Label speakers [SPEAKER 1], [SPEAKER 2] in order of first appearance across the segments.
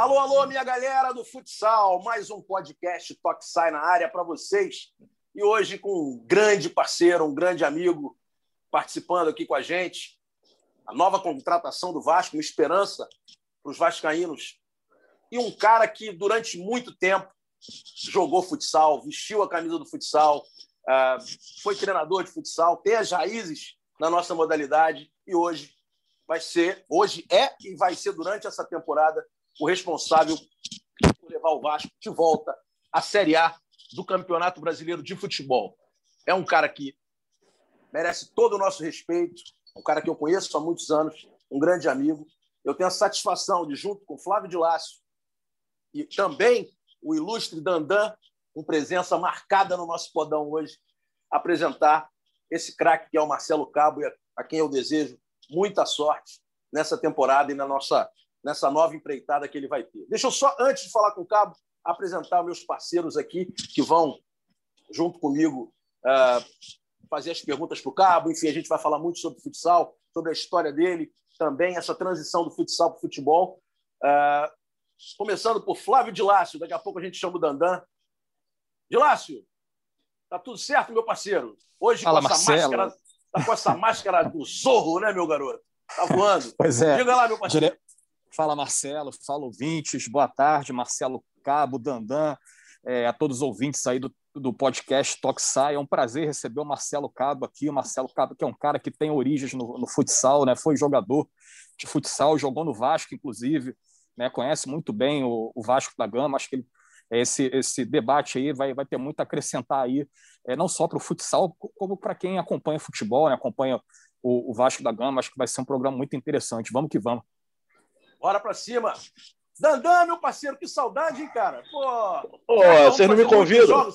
[SPEAKER 1] Alô, alô, minha galera do futsal, mais um podcast Toque Sai na área para vocês. E hoje com um grande parceiro, um grande amigo participando aqui com a gente. A nova contratação do Vasco, uma esperança para os vascaínos. E um cara que durante muito tempo jogou futsal, vestiu a camisa do futsal, ah, foi treinador de futsal, tem as raízes na nossa modalidade e hoje vai ser, hoje é e vai ser durante essa temporada o responsável por levar o Vasco de volta à Série A do Campeonato Brasileiro de Futebol. É um cara que merece todo o nosso respeito, um cara que eu conheço há muitos anos, um grande amigo. Eu tenho a satisfação de, junto com Flávio de Lácio e também o ilustre Dandan, com presença marcada no nosso podão hoje, apresentar esse craque que é o Marcelo Cabo, a quem eu desejo muita sorte nessa temporada e na nossa nessa nova empreitada que ele vai ter. Deixa eu só, antes de falar com o Cabo, apresentar meus parceiros aqui que vão, junto comigo, uh, fazer as perguntas para o Cabo. Enfim, a gente vai falar muito sobre futsal, sobre a história dele, também essa transição do futsal para o futebol. Uh, começando por Flávio de Lácio, daqui a pouco a gente chama o Dandan. De Lácio, tá tudo certo, meu parceiro? Hoje
[SPEAKER 2] Fala,
[SPEAKER 1] com essa
[SPEAKER 2] Marcelo.
[SPEAKER 1] máscara, tá com essa máscara do zorro, né, meu garoto? Tá voando.
[SPEAKER 2] Pois é.
[SPEAKER 1] Diga lá, meu parceiro.
[SPEAKER 2] Dire... Fala, Marcelo. Fala, ouvintes. Boa tarde, Marcelo Cabo, Dandan, é, a todos os ouvintes aí do, do podcast Toxai. É um prazer receber o Marcelo Cabo aqui. O Marcelo Cabo, que é um cara que tem origens no, no futsal, né? Foi jogador de futsal, jogou no Vasco, inclusive, né? Conhece muito bem o, o Vasco da Gama. Acho que ele, esse, esse debate aí vai, vai ter muito a acrescentar aí, é, não só para o futsal, como para quem acompanha futebol, né? acompanha o, o Vasco da Gama. Acho que vai ser um programa muito interessante. Vamos que vamos.
[SPEAKER 1] Bora pra cima. Dandan, meu parceiro, que saudade, hein, cara? Pô,
[SPEAKER 3] Pô vocês não me convidam?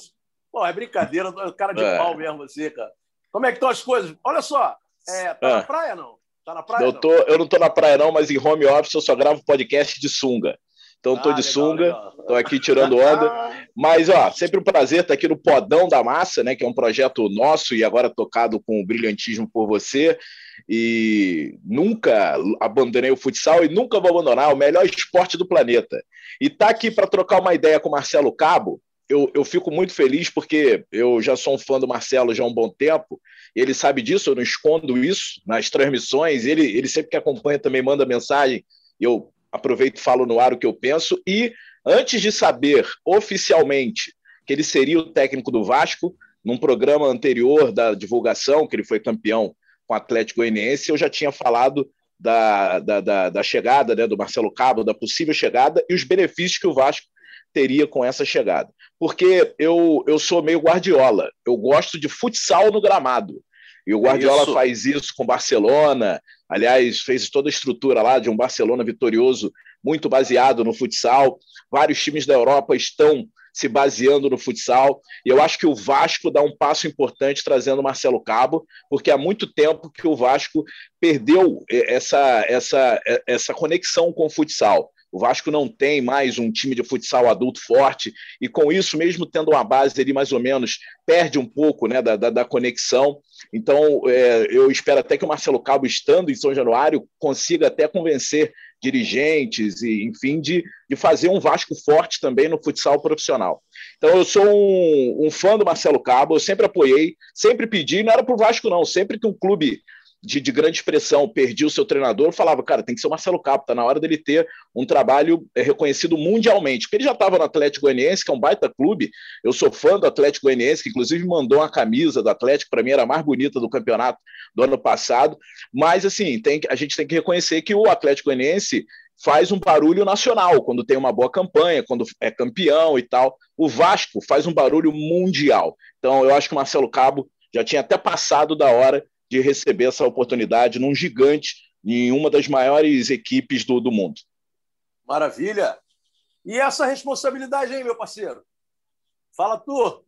[SPEAKER 1] Pô, é brincadeira, cara de é. pau mesmo você, cara. Como é que estão as coisas? Olha só, é, tá é. na praia não? Tá na praia?
[SPEAKER 3] Eu, tô, não? eu não tô na praia não, mas em home office eu só gravo podcast de sunga. Então estou ah, de legal, sunga, estou aqui tirando onda. Mas, ó, sempre um prazer estar aqui no Podão da Massa, né? Que é um projeto nosso e agora tocado com o brilhantismo por você. E nunca abandonei o futsal e nunca vou abandonar o melhor esporte do planeta. E tá aqui para trocar uma ideia com o Marcelo Cabo. Eu, eu fico muito feliz porque eu já sou um fã do Marcelo já há um bom tempo. Ele sabe disso, eu não escondo isso nas transmissões. Ele, ele sempre que acompanha também manda mensagem. Eu aproveito e falo no ar o que eu penso. E antes de saber oficialmente que ele seria o técnico do Vasco, num programa anterior da divulgação, que ele foi campeão com o Atlético Goianiense, eu já tinha falado da, da, da, da chegada né, do Marcelo Cabo, da possível chegada e os benefícios que o Vasco teria com essa chegada. Porque eu, eu sou meio guardiola, eu gosto de futsal no gramado. E o Guardiola isso. faz isso com Barcelona, aliás, fez toda a estrutura lá de um Barcelona vitorioso, muito baseado no futsal. Vários times da Europa estão se baseando no futsal. E eu acho que o Vasco dá um passo importante trazendo o Marcelo Cabo, porque há muito tempo que o Vasco perdeu essa, essa, essa conexão com o futsal. O Vasco não tem mais um time de futsal adulto forte, e com isso, mesmo tendo uma base ali mais ou menos, perde um pouco né, da, da, da conexão. Então, é, eu espero até que o Marcelo Cabo, estando em São Januário, consiga até convencer dirigentes e, enfim, de, de fazer um Vasco forte também no futsal profissional. Então, eu sou um, um fã do Marcelo Cabo, eu sempre apoiei, sempre pedi, não era para o Vasco, não, sempre que um clube de, de, grande expressão perdia o seu treinador, falava, cara, tem que ser o Marcelo Capo, tá na hora dele ter um trabalho é, reconhecido mundialmente, porque ele já estava no Atlético Goianiense, que é um baita clube, eu sou fã do Atlético Goianiense, que inclusive mandou uma camisa do Atlético, para mim era a mais bonita do campeonato do ano passado, mas assim, tem, a gente tem que reconhecer que o Atlético Goianiense faz um barulho nacional quando tem uma boa campanha, quando é campeão e tal. O Vasco faz um barulho mundial. Então, eu acho que o Marcelo Cabo já tinha até passado da hora de receber essa oportunidade num gigante, em uma das maiores equipes do, do mundo.
[SPEAKER 1] Maravilha! E essa responsabilidade aí, meu parceiro? Fala tu!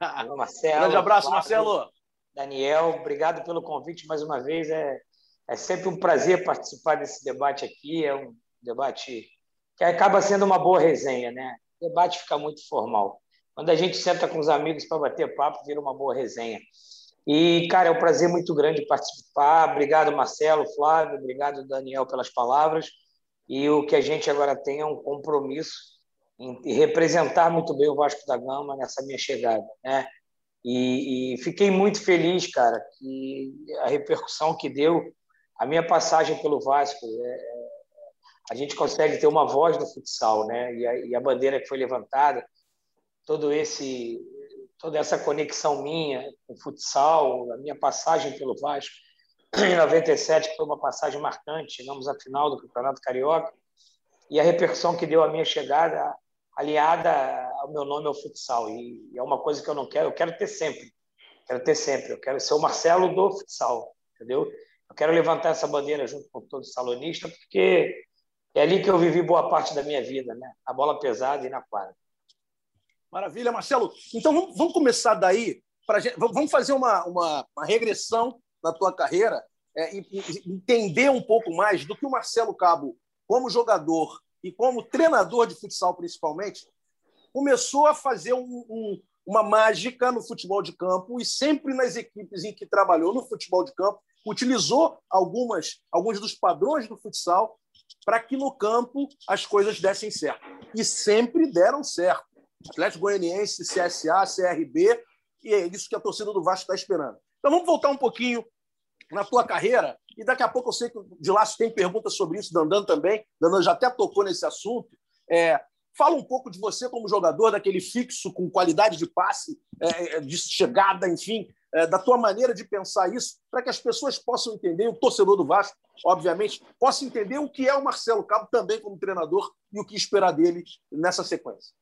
[SPEAKER 4] Olá, Marcelo.
[SPEAKER 1] Grande abraço, Marcelo.
[SPEAKER 4] Daniel, obrigado pelo convite mais uma vez. É, é sempre um prazer participar desse debate aqui. É um debate que acaba sendo uma boa resenha, né? O debate fica muito formal. Quando a gente senta com os amigos para bater papo, vira uma boa resenha. E, cara, é um prazer muito grande participar. Obrigado, Marcelo, Flávio, obrigado, Daniel, pelas palavras. E o que a gente agora tem é um compromisso em representar muito bem o Vasco da Gama nessa minha chegada, né? E, e, fiquei muito feliz, cara, que a repercussão que deu a minha passagem pelo Vasco. É, é, a gente consegue ter uma voz no futsal, né? E a, e a, bandeira que foi levantada, todo esse, toda essa conexão minha com o futsal, a minha passagem pelo Vasco em 97, que foi uma passagem marcante, chegamos à final do Campeonato Carioca, e a repercussão que deu a minha chegada aliada ao meu nome ao futsal. E é uma coisa que eu não quero, eu quero ter sempre. Quero ter sempre. Eu quero ser o Marcelo do futsal, entendeu? Eu quero levantar essa bandeira junto com todos os salonistas, porque é ali que eu vivi boa parte da minha vida, né? A bola pesada e na quadra.
[SPEAKER 1] Maravilha, Marcelo. Então vamos começar daí. Pra gente, vamos fazer uma, uma, uma regressão na tua carreira é, e, e entender um pouco mais do que o Marcelo Cabo, como jogador, e como treinador de futsal principalmente, começou a fazer um, um, uma mágica no futebol de campo e sempre nas equipes em que trabalhou no futebol de campo, utilizou algumas, alguns dos padrões do futsal para que no campo as coisas dessem certo. E sempre deram certo. Atlético Goianiense, CSA, CRB, e é isso que a torcida do Vasco está esperando. Então vamos voltar um pouquinho na tua carreira, e daqui a pouco eu sei que o Laço tem perguntas sobre isso, Dandan também, Dandan já até tocou nesse assunto. É, fala um pouco de você como jogador, daquele fixo com qualidade de passe, é, é de chegada, enfim, é, da tua maneira de pensar isso, para que as pessoas possam entender, o torcedor do Vasco, obviamente, possa entender o que é o Marcelo Cabo também como treinador e o que esperar dele nessa sequência.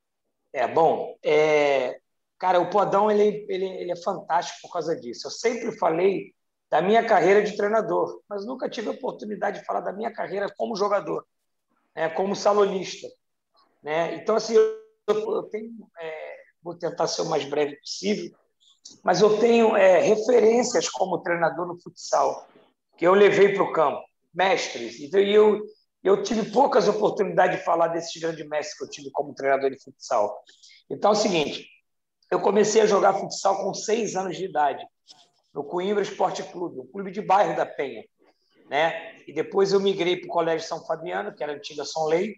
[SPEAKER 4] É, bom, é... cara, o Podão ele, ele, ele é fantástico por causa disso. Eu sempre falei da minha carreira de treinador, mas nunca tive a oportunidade de falar da minha carreira como jogador, né, como salonista. Né? Então, assim, eu, eu tenho, é, vou tentar ser o mais breve possível, mas eu tenho é, referências como treinador no futsal, que eu levei para o campo, mestres, e eu, eu tive poucas oportunidades de falar desses grandes mestres que eu tive como treinador de futsal. Então, é o seguinte, eu comecei a jogar futsal com seis anos de idade no Coimbra Esporte Clube, um clube de bairro da Penha. Né? E depois eu migrei para o Colégio São Fabiano, que era a antiga São Lei,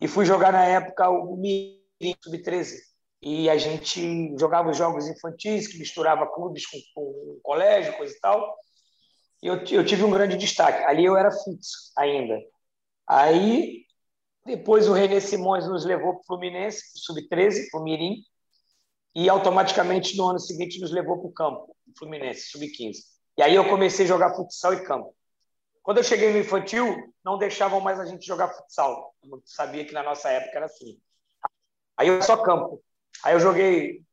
[SPEAKER 4] e fui jogar na época o Mirim Sub-13. E a gente jogava os jogos infantis, que misturava clubes com, com colégio, coisa e tal. E eu, eu tive um grande destaque. Ali eu era fixo ainda. Aí, depois o René Simões nos levou para o Fluminense, Sub-13, para o Mirim, e automaticamente no ano seguinte nos levou para o campo, o Fluminense, sub-15. E aí eu comecei a jogar futsal e campo. Quando eu cheguei no infantil, não deixavam mais a gente jogar futsal. Eu sabia que na nossa época era assim. Aí eu só campo. Aí eu joguei,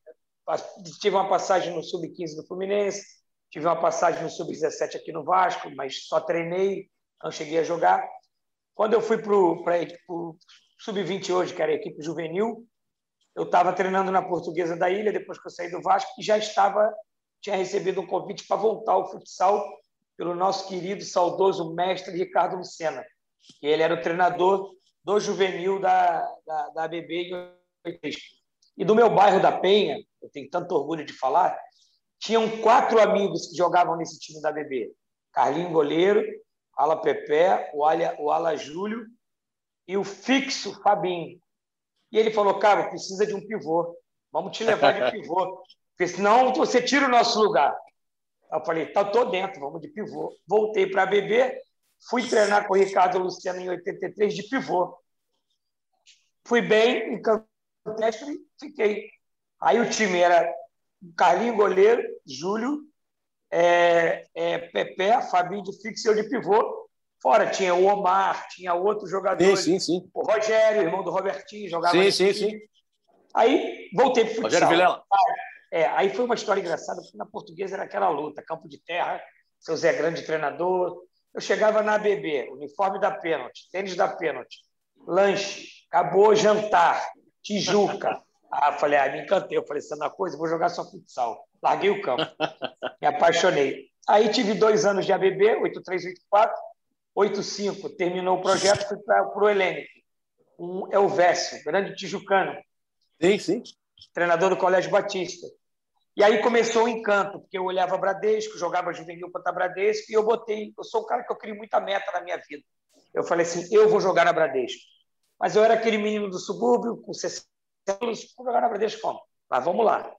[SPEAKER 4] tive uma passagem no sub-15 do Fluminense, tive uma passagem no sub-17 aqui no Vasco, mas só treinei, não cheguei a jogar. Quando eu fui para o sub-20 hoje, que era a equipe juvenil, eu estava treinando na Portuguesa da Ilha depois que eu saí do Vasco e já estava tinha recebido um convite para voltar ao futsal pelo nosso querido saudoso mestre Ricardo Lucena, que ele era o treinador do juvenil da, da, da ABB em 83. E do meu bairro da Penha, eu tenho tanto orgulho de falar, tinham quatro amigos que jogavam nesse time da ABB. Carlinho Goleiro, Ala Pepé, o Ala, o Ala Júlio e o fixo Fabinho. E ele falou, cara, precisa de um pivô. Vamos te levar de pivô. Porque senão você tira o nosso lugar. Eu falei, tá, tô dentro, vamos de pivô. Voltei para BB, fui treinar com o Ricardo Luciano em 83 de pivô. Fui bem, em Campestre, fiquei. Aí o time era Carlinho goleiro, Júlio, é, é, Pepe, Fabinho de fixo e eu de pivô. Fora tinha o Omar, tinha outros jogadores.
[SPEAKER 1] Sim, sim, sim.
[SPEAKER 4] O Rogério, irmão do Robertinho, jogava.
[SPEAKER 1] Sim, sim, sim.
[SPEAKER 4] Aí voltei para o futsal.
[SPEAKER 1] Rogério Vilela.
[SPEAKER 4] É, aí foi uma história engraçada, porque na portuguesa era aquela luta, campo de terra, seu Zé Grande treinador. Eu chegava na ABB, uniforme da pênalti, tênis da pênalti, lanche, acabou jantar, Tijuca. Ah, falei, ah, me encantei. Eu falei, isso é uma coisa, vou jogar só futsal. Larguei o campo. Me apaixonei. Aí tive dois anos de ABB, 8384, 85, terminou o projeto, fui para o Helênico. Um Elvésio, grande tijucano.
[SPEAKER 1] Sim, sim.
[SPEAKER 4] Treinador do Colégio Batista. E aí começou o encanto, porque eu olhava Bradesco, jogava juvenil contra Bradesco, e eu botei. Eu sou um cara que eu crio muita meta na minha vida. Eu falei assim, eu vou jogar na Bradesco. Mas eu era aquele menino do subúrbio, com 60 anos, vou jogar na Bradesco como? Mas vamos lá.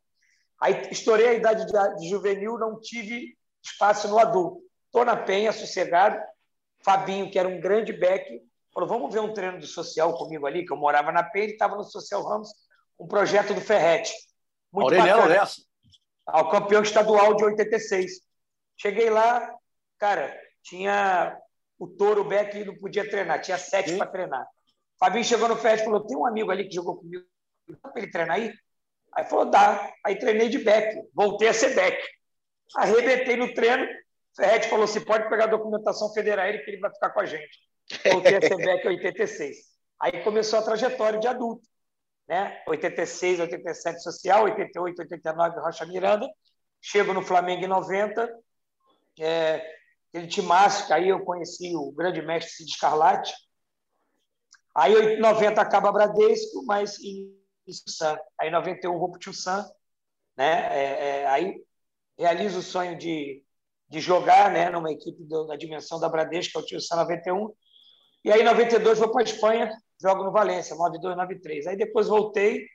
[SPEAKER 4] Aí estourei a idade de, de juvenil, não tive espaço no adulto. Estou na Penha, sossegado. Fabinho, que era um grande back, falou: vamos ver um treino do social comigo ali, que eu morava na Penha, ele estava no Social Ramos, um projeto do Ferrete.
[SPEAKER 1] Muito Aureliano bacana. nessa.
[SPEAKER 4] Ao campeão estadual de 86. Cheguei lá, cara, tinha o touro back não podia treinar, tinha sete para treinar. Fabinho chegou no Ferrete e falou: tem um amigo ali que jogou comigo, dá para ele treinar aí? Aí falou: dá. Aí treinei de back, voltei a ser back. Arrebentei no treino, Ferretti falou: se pode pegar a documentação federal ele que ele vai ficar com a gente. Voltei a CBEC em 86. Aí começou a trajetória de adulto. Né? 86, 87 social, 88, 89 Rocha Miranda. Chego no Flamengo em 90. É, aquele timácio, aí eu conheci o grande mestre Cid Scarlatti. Aí em 90 acaba Bradesco, mas em Sam. Aí em 91 vou para o Tio Sam. Né? É, é, aí realizo o sonho de de jogar né, numa equipe do, da dimensão da Bradesco, que é o Tio 91. E aí, em 92, vou para a Espanha, jogo no Valência, 92, 93. Aí depois voltei,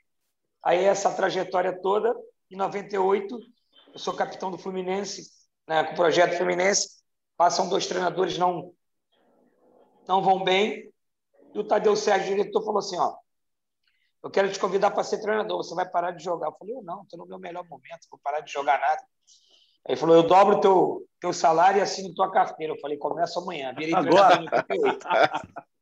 [SPEAKER 4] aí essa trajetória toda. Em 98, eu sou capitão do Fluminense, né, com o projeto Fluminense. Passam dois treinadores, não, não vão bem. E o Tadeu Sérgio, diretor, falou assim: ó, eu quero te convidar para ser treinador, você vai parar de jogar. Eu falei: eu não, estou no meu melhor momento, vou parar de jogar nada. Ele falou: eu dobro teu teu salário e assino tua carteira. Eu falei: começa amanhã. Virei Agora.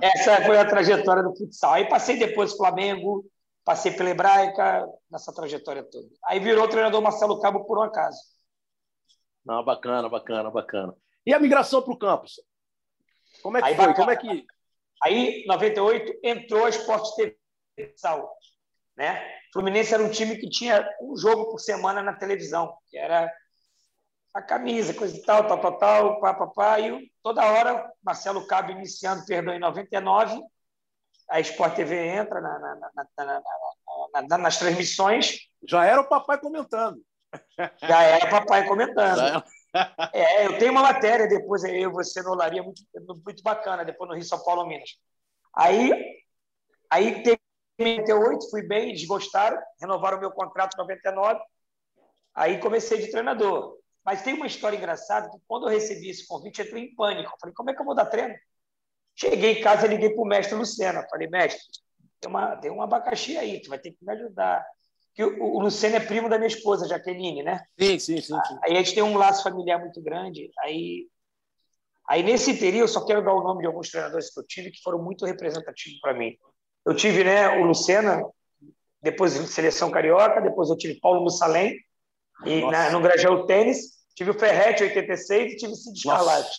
[SPEAKER 4] Essa foi a trajetória do futsal. Aí passei depois Flamengo, passei pela Hebraica, nessa trajetória toda. Aí virou treinador Marcelo Cabo por um acaso.
[SPEAKER 1] Não, bacana, bacana, bacana. E a migração para o campus? Como é que aí, foi? Bacana. Como é que...
[SPEAKER 4] Aí, 98, entrou a Esporte TV Futsal, né? Fluminense era um time que tinha um jogo por semana na televisão, que era a camisa, coisa e tal, tal, tal, tal, pá, pá, pá. E toda hora, Marcelo Cabo iniciando, perdão, em 99, a Sport TV entra na, na, na, nas transmissões.
[SPEAKER 1] Já era o papai comentando.
[SPEAKER 4] Já era o papai comentando. É, eu tenho uma matéria depois, eu e você no Olaria, muito, muito bacana, depois no Rio São Paulo, Minas. Aí, aí teve 98, fui bem, eles gostaram, renovaram meu contrato em 99. Aí comecei de treinador. Mas tem uma história engraçada que quando eu recebi esse convite, entrei em pânico. falei, como é que eu vou dar treino? Cheguei em casa, liguei para o mestre Lucena. Falei, mestre, tem, uma, tem um abacaxi aí, tu vai ter que me ajudar. Que o, o Lucena é primo da minha esposa, Jaqueline, né?
[SPEAKER 1] Sim, sim, sim, sim.
[SPEAKER 4] Aí a gente tem um laço familiar muito grande. Aí, aí nesse período, eu só quero dar o nome de alguns treinadores que eu tive que foram muito representativos para mim. Eu tive né, o Lucena, depois seleção carioca, depois eu tive Paulo Mussalem, e na, no Grajaú Tênis, tive o Ferretti, 86, e tive o Cid Scarlatti.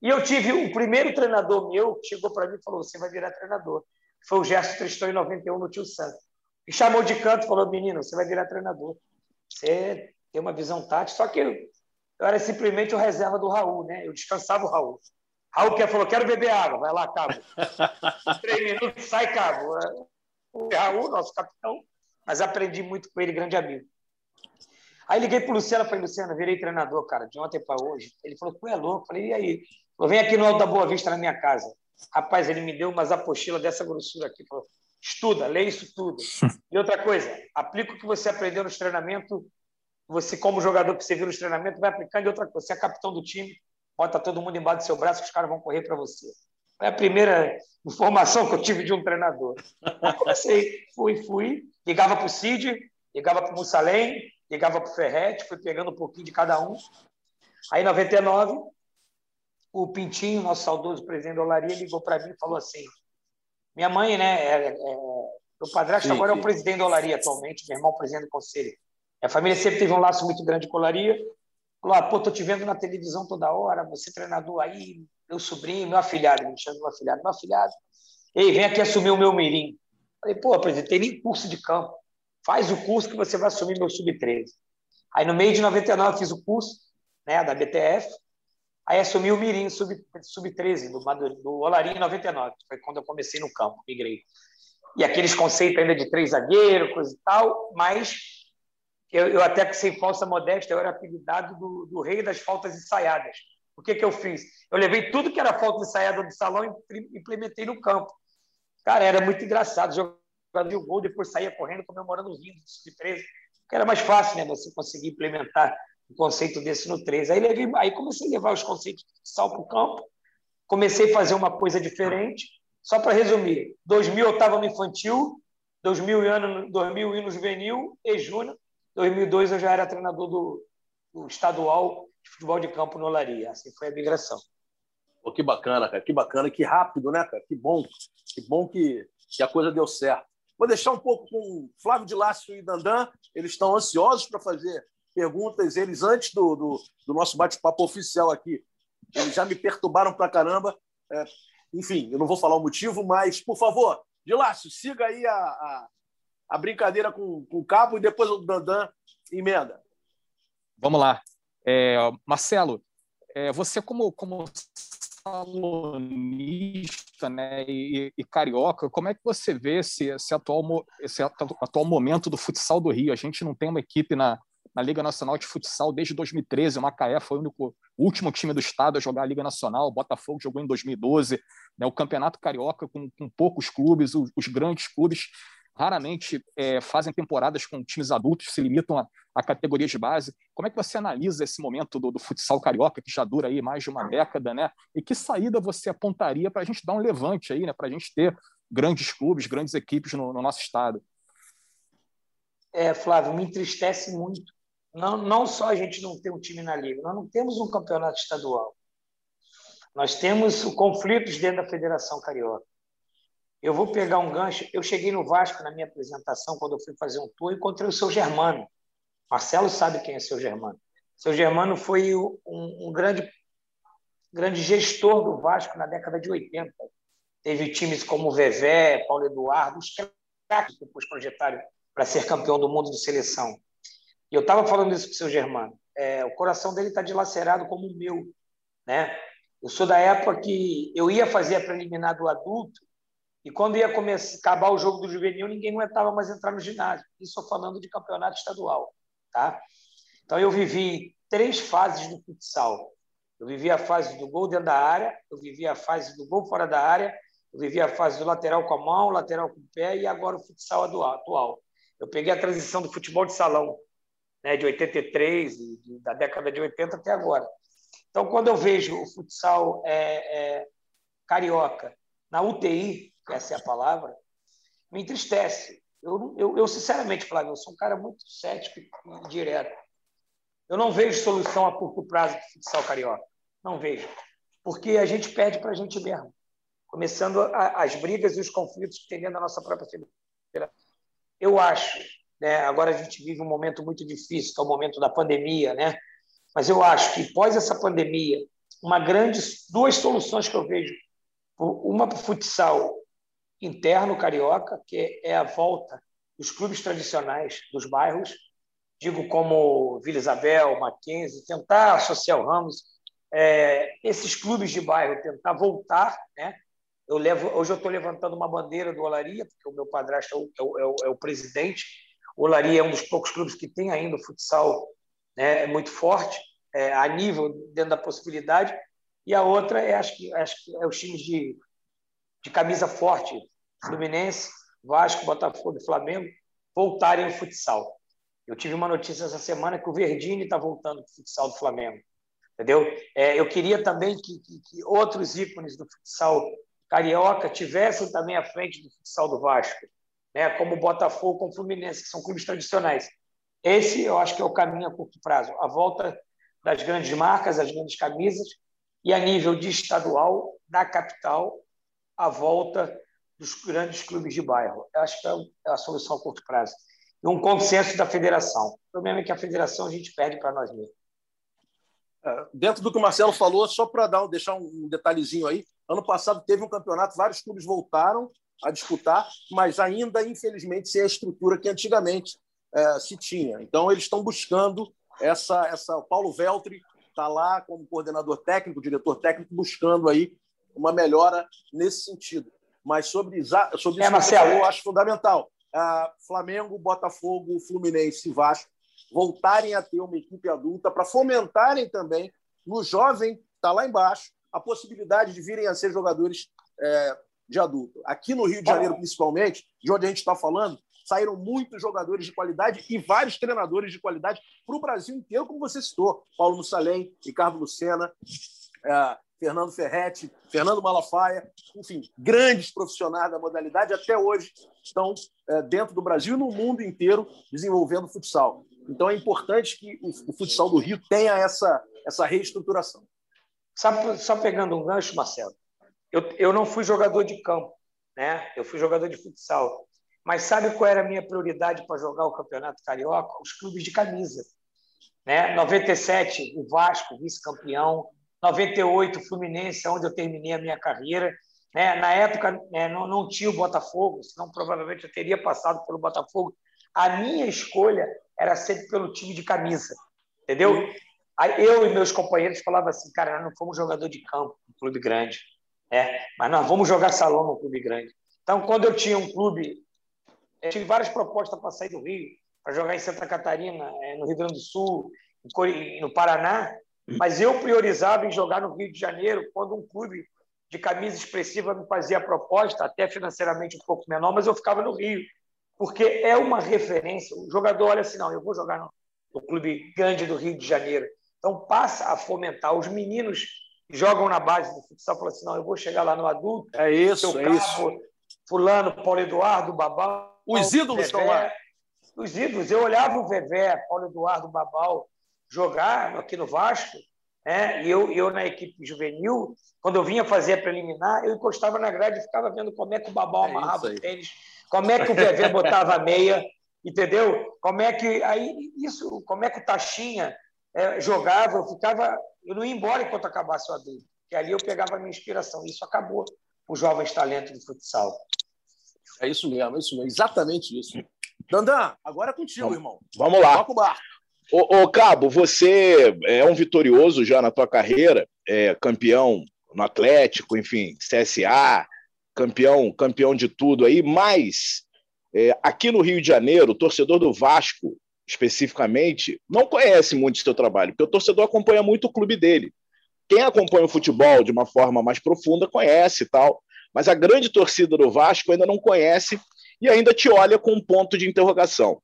[SPEAKER 4] E eu tive o primeiro treinador meu que chegou para mim e falou: Você vai virar treinador. Foi o Gerson Tristão em 91 no Tio Santos. E chamou de canto e falou: Menino, você vai virar treinador. Você tem uma visão tática. Só que eu, eu era simplesmente o reserva do Raul, né? Eu descansava o Raul. Raul que falou: Quero beber água. Vai lá, Cabo. Três minutos, sai, Cabo. O Raul, nosso capitão, mas aprendi muito com ele, grande amigo. Aí liguei para o Luciano, falei, Luciano, virei treinador, cara, de ontem para hoje. Ele falou, tu é louco? Falei, e aí? Falou, vem aqui no Alto da Boa Vista, na minha casa. Rapaz, ele me deu umas apostilas dessa grossura aqui. Falou, estuda, lê isso tudo. E outra coisa, aplica o que você aprendeu nos treinamentos, você como jogador que você viu nos treinamentos, vai aplicando. E outra coisa, você é capitão do time, bota todo mundo embaixo do seu braço que os caras vão correr para você. Foi a primeira informação que eu tive de um treinador. Aí comecei, fui, fui, ligava para o Cid, ligava para o Mussalem, ligava para o Ferretti, fui pegando um pouquinho de cada um. Aí, em 99, o Pintinho, nosso saudoso presidente da Olaria, ligou para mim e falou assim: minha mãe, né, é, é, o padrasto sim, agora sim. é o presidente da Olaria atualmente, meu irmão, presidente do conselho. A família sempre teve um laço muito grande com a Olaria. Falou: ah, pô, tô te vendo na televisão toda hora, você treinador aí, meu sobrinho, meu afilhado, me chama meu afilhado, meu afilhado. Ei, vem aqui assumir o meu mirim. Falei, pô, presidente, tem nem curso de campo faz o curso que você vai assumir meu sub-13. Aí, no meio de 99, eu fiz o curso né, da BTF, aí assumi o Mirim sub-13, sub do, do Olarim em 99, foi quando eu comecei no campo, migrei. E aqueles conceitos ainda de três zagueiros, coisa e tal, mas eu, eu até que sem falsa modéstia, eu era apelidado do, do rei das faltas ensaiadas, O que, que eu fiz? Eu levei tudo que era falta ensaiada do salão e implementei no campo. Cara, era muito engraçado. Jogando o gol, depois saía correndo, comemorando rindo 13. Porque era mais fácil, né? Você conseguir implementar um conceito desse no 13. Aí, levei, aí comecei a levar os conceitos de sal para o campo. Comecei a fazer uma coisa diferente. Só para resumir, 2000 eu estava no infantil, 2000 ano, 2001 no juvenil e júnior. 2002 eu já era treinador do, do estadual de futebol de campo no Olaria. Assim foi a migração.
[SPEAKER 1] Pô, que bacana, cara. Que bacana, que rápido, né, cara? Que bom. Que bom que, que a coisa deu certo. Vou deixar um pouco com Flávio de Lácio e Dandan. Eles estão ansiosos para fazer perguntas. Eles, antes do, do, do nosso bate-papo oficial aqui, eles já me perturbaram para caramba. É, enfim, eu não vou falar o motivo, mas, por favor, de Lácio, siga aí a, a, a brincadeira com, com o cabo e depois o Dandan emenda.
[SPEAKER 2] Vamos lá. É, Marcelo, é, você como, como salonista né, e, e, carioca, como é que você vê esse, esse, atual, esse atual momento do futsal do Rio? A gente não tem uma equipe na, na Liga Nacional de Futsal desde 2013. O Macaé foi o, único, o último time do estado a jogar a Liga Nacional. O Botafogo jogou em 2012. Né, o Campeonato Carioca com, com poucos clubes, os, os grandes clubes raramente é, fazem temporadas com times adultos, se limitam a, a, categorias de base. Como é que você analisa esse momento do, do, futsal carioca, que já dura aí mais de uma década, né? E que saída você apontaria para a gente dar um levante aí, né? Para a gente ter grandes clubes, grandes equipes no, no, nosso estado?
[SPEAKER 4] É, Flávio, me entristece muito. Não, não só a gente não ter um time na liga, nós não temos um campeonato estadual. Nós temos conflitos dentro da Federação Carioca. Eu vou pegar um gancho. Eu cheguei no Vasco na minha apresentação, quando eu fui fazer um tour, encontrei o seu Germano. Marcelo sabe quem é seu Germano. Seu Germano foi um, um grande, grande gestor do Vasco na década de 80. Teve times como Vevé, Paulo Eduardo, os craques que depois projetaram para ser campeão do mundo de seleção. E eu estava falando isso com o seu Germano. É, o coração dele está dilacerado como o meu. Né? Eu sou da época que eu ia fazer a preliminar do adulto e quando ia começar, acabar o jogo do juvenil, ninguém aguentava mais entrar no ginásio. Isso falando de campeonato estadual. Tá? Então, eu vivi três fases do futsal. Eu vivi a fase do gol dentro da área, eu vivi a fase do gol fora da área, eu vivi a fase do lateral com a mão, lateral com o pé e agora o futsal atual. Eu peguei a transição do futebol de salão, né, de 83, de, da década de 80 até agora. Então, quando eu vejo o futsal é, é, carioca na UTI, essa é a palavra, me entristece. Eu, eu, eu, sinceramente, Flávio, eu sou um cara muito cético e direto. Eu não vejo solução a curto prazo do futsal carioca. Não vejo. Porque a gente perde para a gente mesmo. Começando a, as brigas e os conflitos que tem dentro da nossa própria federação. Eu acho, né, agora a gente vive um momento muito difícil, que é o momento da pandemia, né? mas eu acho que, pós essa pandemia, uma grande, duas soluções que eu vejo. Uma para o futsal interno carioca, que é a volta dos clubes tradicionais dos bairros, digo como Vila Isabel, Mackenzie, tentar associar o Ramos, é, esses clubes de bairro tentar voltar, né? Eu levo, hoje eu estou levantando uma bandeira do Olaria, porque o meu padrasto é o, é o, é o presidente. O Olaria é um dos poucos clubes que tem ainda o futsal né, muito forte, é, a nível dentro da possibilidade. E a outra é acho que acho que é os times de, de camisa forte, Fluminense, Vasco, Botafogo e Flamengo voltarem ao futsal. Eu tive uma notícia essa semana que o Verdini está voltando para o futsal do Flamengo. Entendeu? É, eu queria também que, que, que, outros ícones do futsal carioca tivessem também à frente do futsal do Vasco, né? como o Botafogo, como o Fluminense, que são clubes tradicionais. Esse eu acho que é o caminho a curto prazo. A volta das grandes marcas, as grandes camisas, e a nível de estadual, da capital, a volta dos grandes clubes de bairro. Eu acho que é a solução a curto prazo. E um consenso da federação. O problema é que a federação a gente perde para nós mesmos.
[SPEAKER 1] É, dentro do que o Marcelo falou, só para deixar um detalhezinho aí, ano passado teve um campeonato, vários clubes voltaram a disputar, mas ainda, infelizmente, sem a estrutura que antigamente é, se tinha. Então, eles estão buscando essa. essa o Paulo Veltri está lá como coordenador técnico, diretor técnico, buscando aí uma melhora nesse sentido. Mas sobre, sobre
[SPEAKER 4] é, isso Marcelo.
[SPEAKER 1] eu acho fundamental. Uh, Flamengo, Botafogo, Fluminense e Vasco voltarem a ter uma equipe adulta para fomentarem também no jovem está lá embaixo, a possibilidade de virem a ser jogadores é, de adulto. Aqui no Rio de Janeiro, principalmente, de onde a gente está falando, saíram muitos jogadores de qualidade e vários treinadores de qualidade para o Brasil inteiro, como você citou. Paulo Mussalem, Ricardo Lucena, é, Fernando Ferretti, Fernando Malafaia, enfim, grandes profissionais da modalidade, até hoje estão é, dentro do Brasil e no mundo inteiro desenvolvendo futsal. Então é importante que o, futsal do Rio tenha essa, essa reestruturação.
[SPEAKER 4] Só, só pegando um gancho, Marcelo, eu, eu não fui jogador de campo, né? eu fui jogador de futsal. Mas sabe qual era a minha prioridade para jogar o Campeonato Carioca? Os clubes de camisa. Né? 97, o Vasco, vice-campeão. 98, Fluminense, onde eu terminei a minha carreira. Né? Na época né, não, não tinha o Botafogo, senão provavelmente eu teria passado pelo Botafogo. A minha escolha era sempre pelo time de camisa, entendeu? Aí eu e meus companheiros falavam assim, cara, nós não fomos jogador de campo no clube grande, né? mas nós vamos jogar salão no clube grande. Então, quando eu tinha um clube, eu tive várias propostas para sair do Rio, para jogar em Santa Catarina, é, no Rio Grande do Sul, no Paraná, mas eu priorizava em jogar no Rio de Janeiro quando um clube de camisa expressiva me fazia a proposta, até financeiramente um pouco menor, mas eu ficava no Rio, porque é uma referência. O jogador olha assim, não, eu vou jogar no, no clube grande do Rio de Janeiro. Então passa a fomentar. Os meninos jogam na base do futsal falam assim, não, eu vou chegar lá no adulto.
[SPEAKER 1] É isso, é isso.
[SPEAKER 4] Fulano, Paulo Eduardo, Babal.
[SPEAKER 1] Os ídolos estão lá.
[SPEAKER 4] Os ídolos. Eu olhava o Vevé, Paulo Eduardo, Babal, jogar aqui no Vasco, né? e eu, eu na equipe juvenil, quando eu vinha fazer a preliminar, eu encostava na grade e ficava vendo como é que o Babal é amarrava o tênis, como é que o Vevé botava a meia, entendeu? Como é que aí isso, como é que o Taxinha é, jogava, eu ficava, eu não ia embora enquanto acabasse o adulto, que ali eu pegava a minha inspiração. Isso acabou os jovens talentos do futsal.
[SPEAKER 1] É isso mesmo, é isso mesmo, exatamente isso. Dandan, agora é contigo, irmão.
[SPEAKER 3] Vamos lá. Toca o barco. Ô, ô, Cabo, você é um vitorioso já na tua carreira, é campeão no Atlético, enfim, CSA, campeão, campeão de tudo aí, mas é, aqui no Rio de Janeiro, o torcedor do Vasco, especificamente, não conhece muito o seu trabalho, porque o torcedor acompanha muito o clube dele. Quem acompanha o futebol de uma forma mais profunda conhece e tal, mas a grande torcida do Vasco ainda não conhece e ainda te olha com um ponto de interrogação.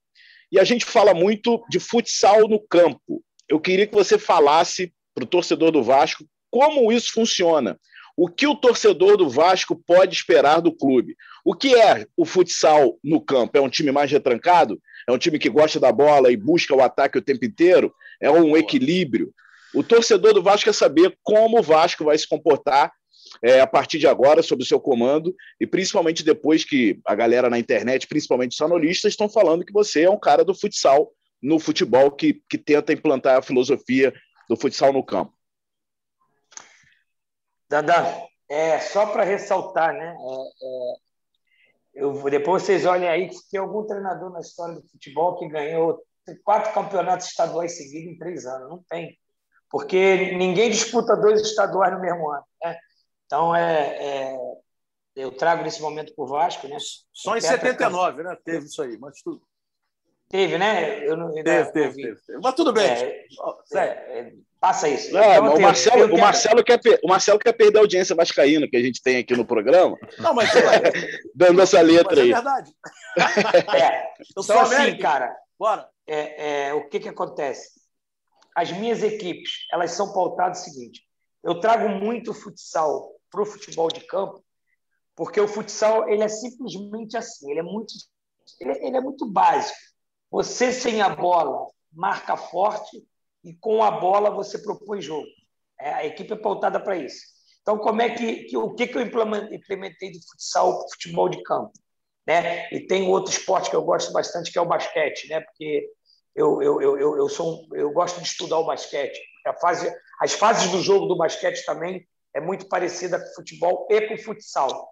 [SPEAKER 3] E a gente fala muito de futsal no campo. Eu queria que você falasse para o torcedor do Vasco como isso funciona. O que o torcedor do Vasco pode esperar do clube? O que é o futsal no campo? É um time mais retrancado? É um time que gosta da bola e busca o ataque o tempo inteiro? É um equilíbrio? O torcedor do Vasco quer saber como o Vasco vai se comportar é, a partir de agora, sob o seu comando, e principalmente depois que a galera na internet, principalmente os sanolistas, estão falando que você é um cara do futsal no futebol que, que tenta implantar a filosofia do futsal no campo.
[SPEAKER 4] Dandan, é, só para ressaltar, né? É, é, eu, depois vocês olhem aí que tem algum treinador na história do futebol que ganhou quatro campeonatos estaduais seguidos em três anos. Não tem. Porque ninguém disputa dois estaduais no mesmo ano. Né? Então, é, é, eu trago nesse momento para o Vasco. Né?
[SPEAKER 1] Só em 79, né? Teve isso aí, mas tudo.
[SPEAKER 4] Teve, né? Eu não,
[SPEAKER 1] teve, teve, teve, teve, Mas tudo bem. É,
[SPEAKER 4] é, é, passa isso.
[SPEAKER 3] Não, então, o, Marcelo, o, Marcelo quer, o Marcelo quer perder a audiência vascaína que a gente tem aqui no programa.
[SPEAKER 1] Não, mas
[SPEAKER 3] dando essa letra mas
[SPEAKER 1] é
[SPEAKER 3] aí.
[SPEAKER 1] É verdade.
[SPEAKER 4] É, eu sou assim, cara. Bora. É, é, o que, que acontece? As minhas equipes, elas são pautadas o seguinte: eu trago muito futsal para o futebol de campo, porque o futsal ele é simplesmente assim, ele é muito, ele é, ele é muito básico. Você sem a bola marca forte e com a bola você propõe jogo. É, a equipe é pautada para isso. Então, como é que, que o que, que eu implementei do futsal para futebol de campo? Né? E tem outro esporte que eu gosto bastante, que é o basquete, né? porque eu, eu, eu, eu, sou um, eu gosto de estudar o basquete. A fase, as fases do jogo do basquete também é muito parecida com o futebol e com o futsal.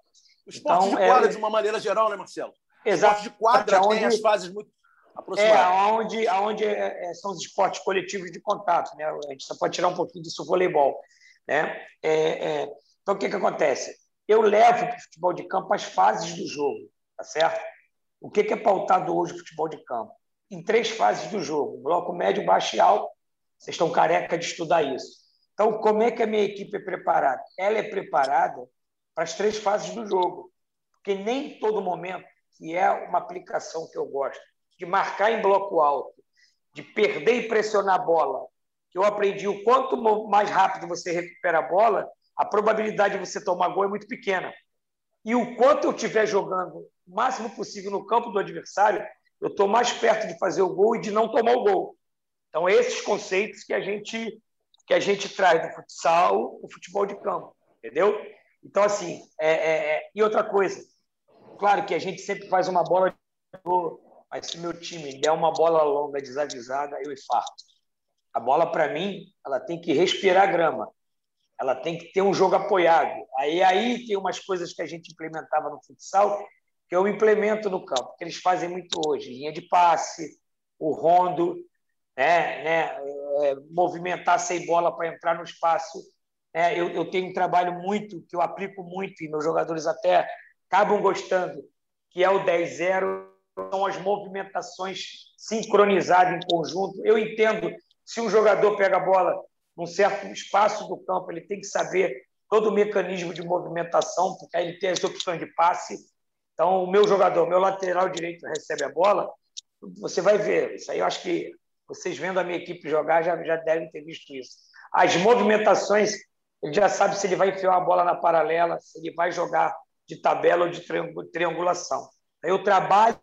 [SPEAKER 1] O esporte então, de quadra, é... de uma maneira geral, né, Marcelo?
[SPEAKER 4] Exato.
[SPEAKER 1] O esporte de quadra onde... tem as fases muito
[SPEAKER 4] É, onde, onde é, é, são os esportes coletivos de contato. Né? A gente só pode tirar um pouquinho disso o voleibol. Né? É, é... Então, o que, que acontece? Eu levo para o futebol de campo as fases do jogo, tá certo? O que, que é pautado hoje no futebol de campo? Em três fases do jogo: bloco médio, baixo e alto. Vocês estão careca de estudar isso Então, como é que a minha equipe é preparada? Ela é preparada para as três fases do jogo, porque nem todo momento, que é uma aplicação que eu gosto, de marcar em bloco alto, de perder e pressionar a bola, que eu aprendi o quanto mais rápido você recupera a bola, a probabilidade de você tomar gol é muito pequena. E o quanto eu estiver jogando o máximo possível no campo do adversário, eu estou mais perto de fazer o gol e de não tomar o gol. Então, esses conceitos que a gente que a gente traz do futsal, o futebol de campo, entendeu? Então, assim, é, é, é... e outra coisa, claro que a gente sempre faz uma bola de mas se meu time der uma bola longa desavisada, eu infarto. A bola, para mim, ela tem que respirar grama. Ela tem que ter um jogo apoiado. Aí, aí tem umas coisas que a gente implementava no futsal que eu implemento no campo, que eles fazem muito hoje. Linha de passe, o rondo, né, né, é, movimentar sem bola para entrar no espaço. É, eu, eu tenho um trabalho muito, que eu aplico muito, e meus jogadores até acabam gostando, que é o 10-0 são as movimentações sincronizadas em conjunto. Eu entendo se um jogador pega a bola num certo espaço do campo, ele tem que saber todo o mecanismo de movimentação, porque aí ele tem as opções de passe. Então, o meu jogador, meu lateral direito recebe a bola, você vai ver. Isso aí eu acho que vocês vendo a minha equipe jogar já, já devem ter visto isso. As movimentações, ele já sabe se ele vai enfiar a bola na paralela, se ele vai jogar de tabela ou de triangulação. Eu trabalho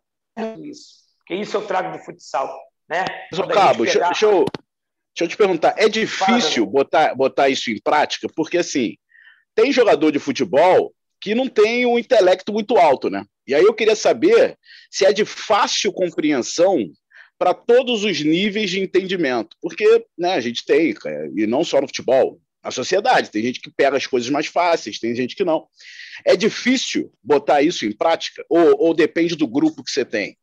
[SPEAKER 4] isso, porque isso eu trago do futsal. Né?
[SPEAKER 3] Mas, Cabo, pegar... deixa, eu, deixa eu te perguntar, é difícil botar, botar isso em prática? Porque, assim, tem jogador de futebol que não tem um intelecto muito alto, né? E aí eu queria saber se é de fácil compreensão para todos os níveis de entendimento. Porque né, a gente tem, e não só no futebol, na sociedade, tem gente que pega as coisas mais fáceis, tem gente que não. É difícil botar isso em prática? Ou, ou depende do grupo que você tem?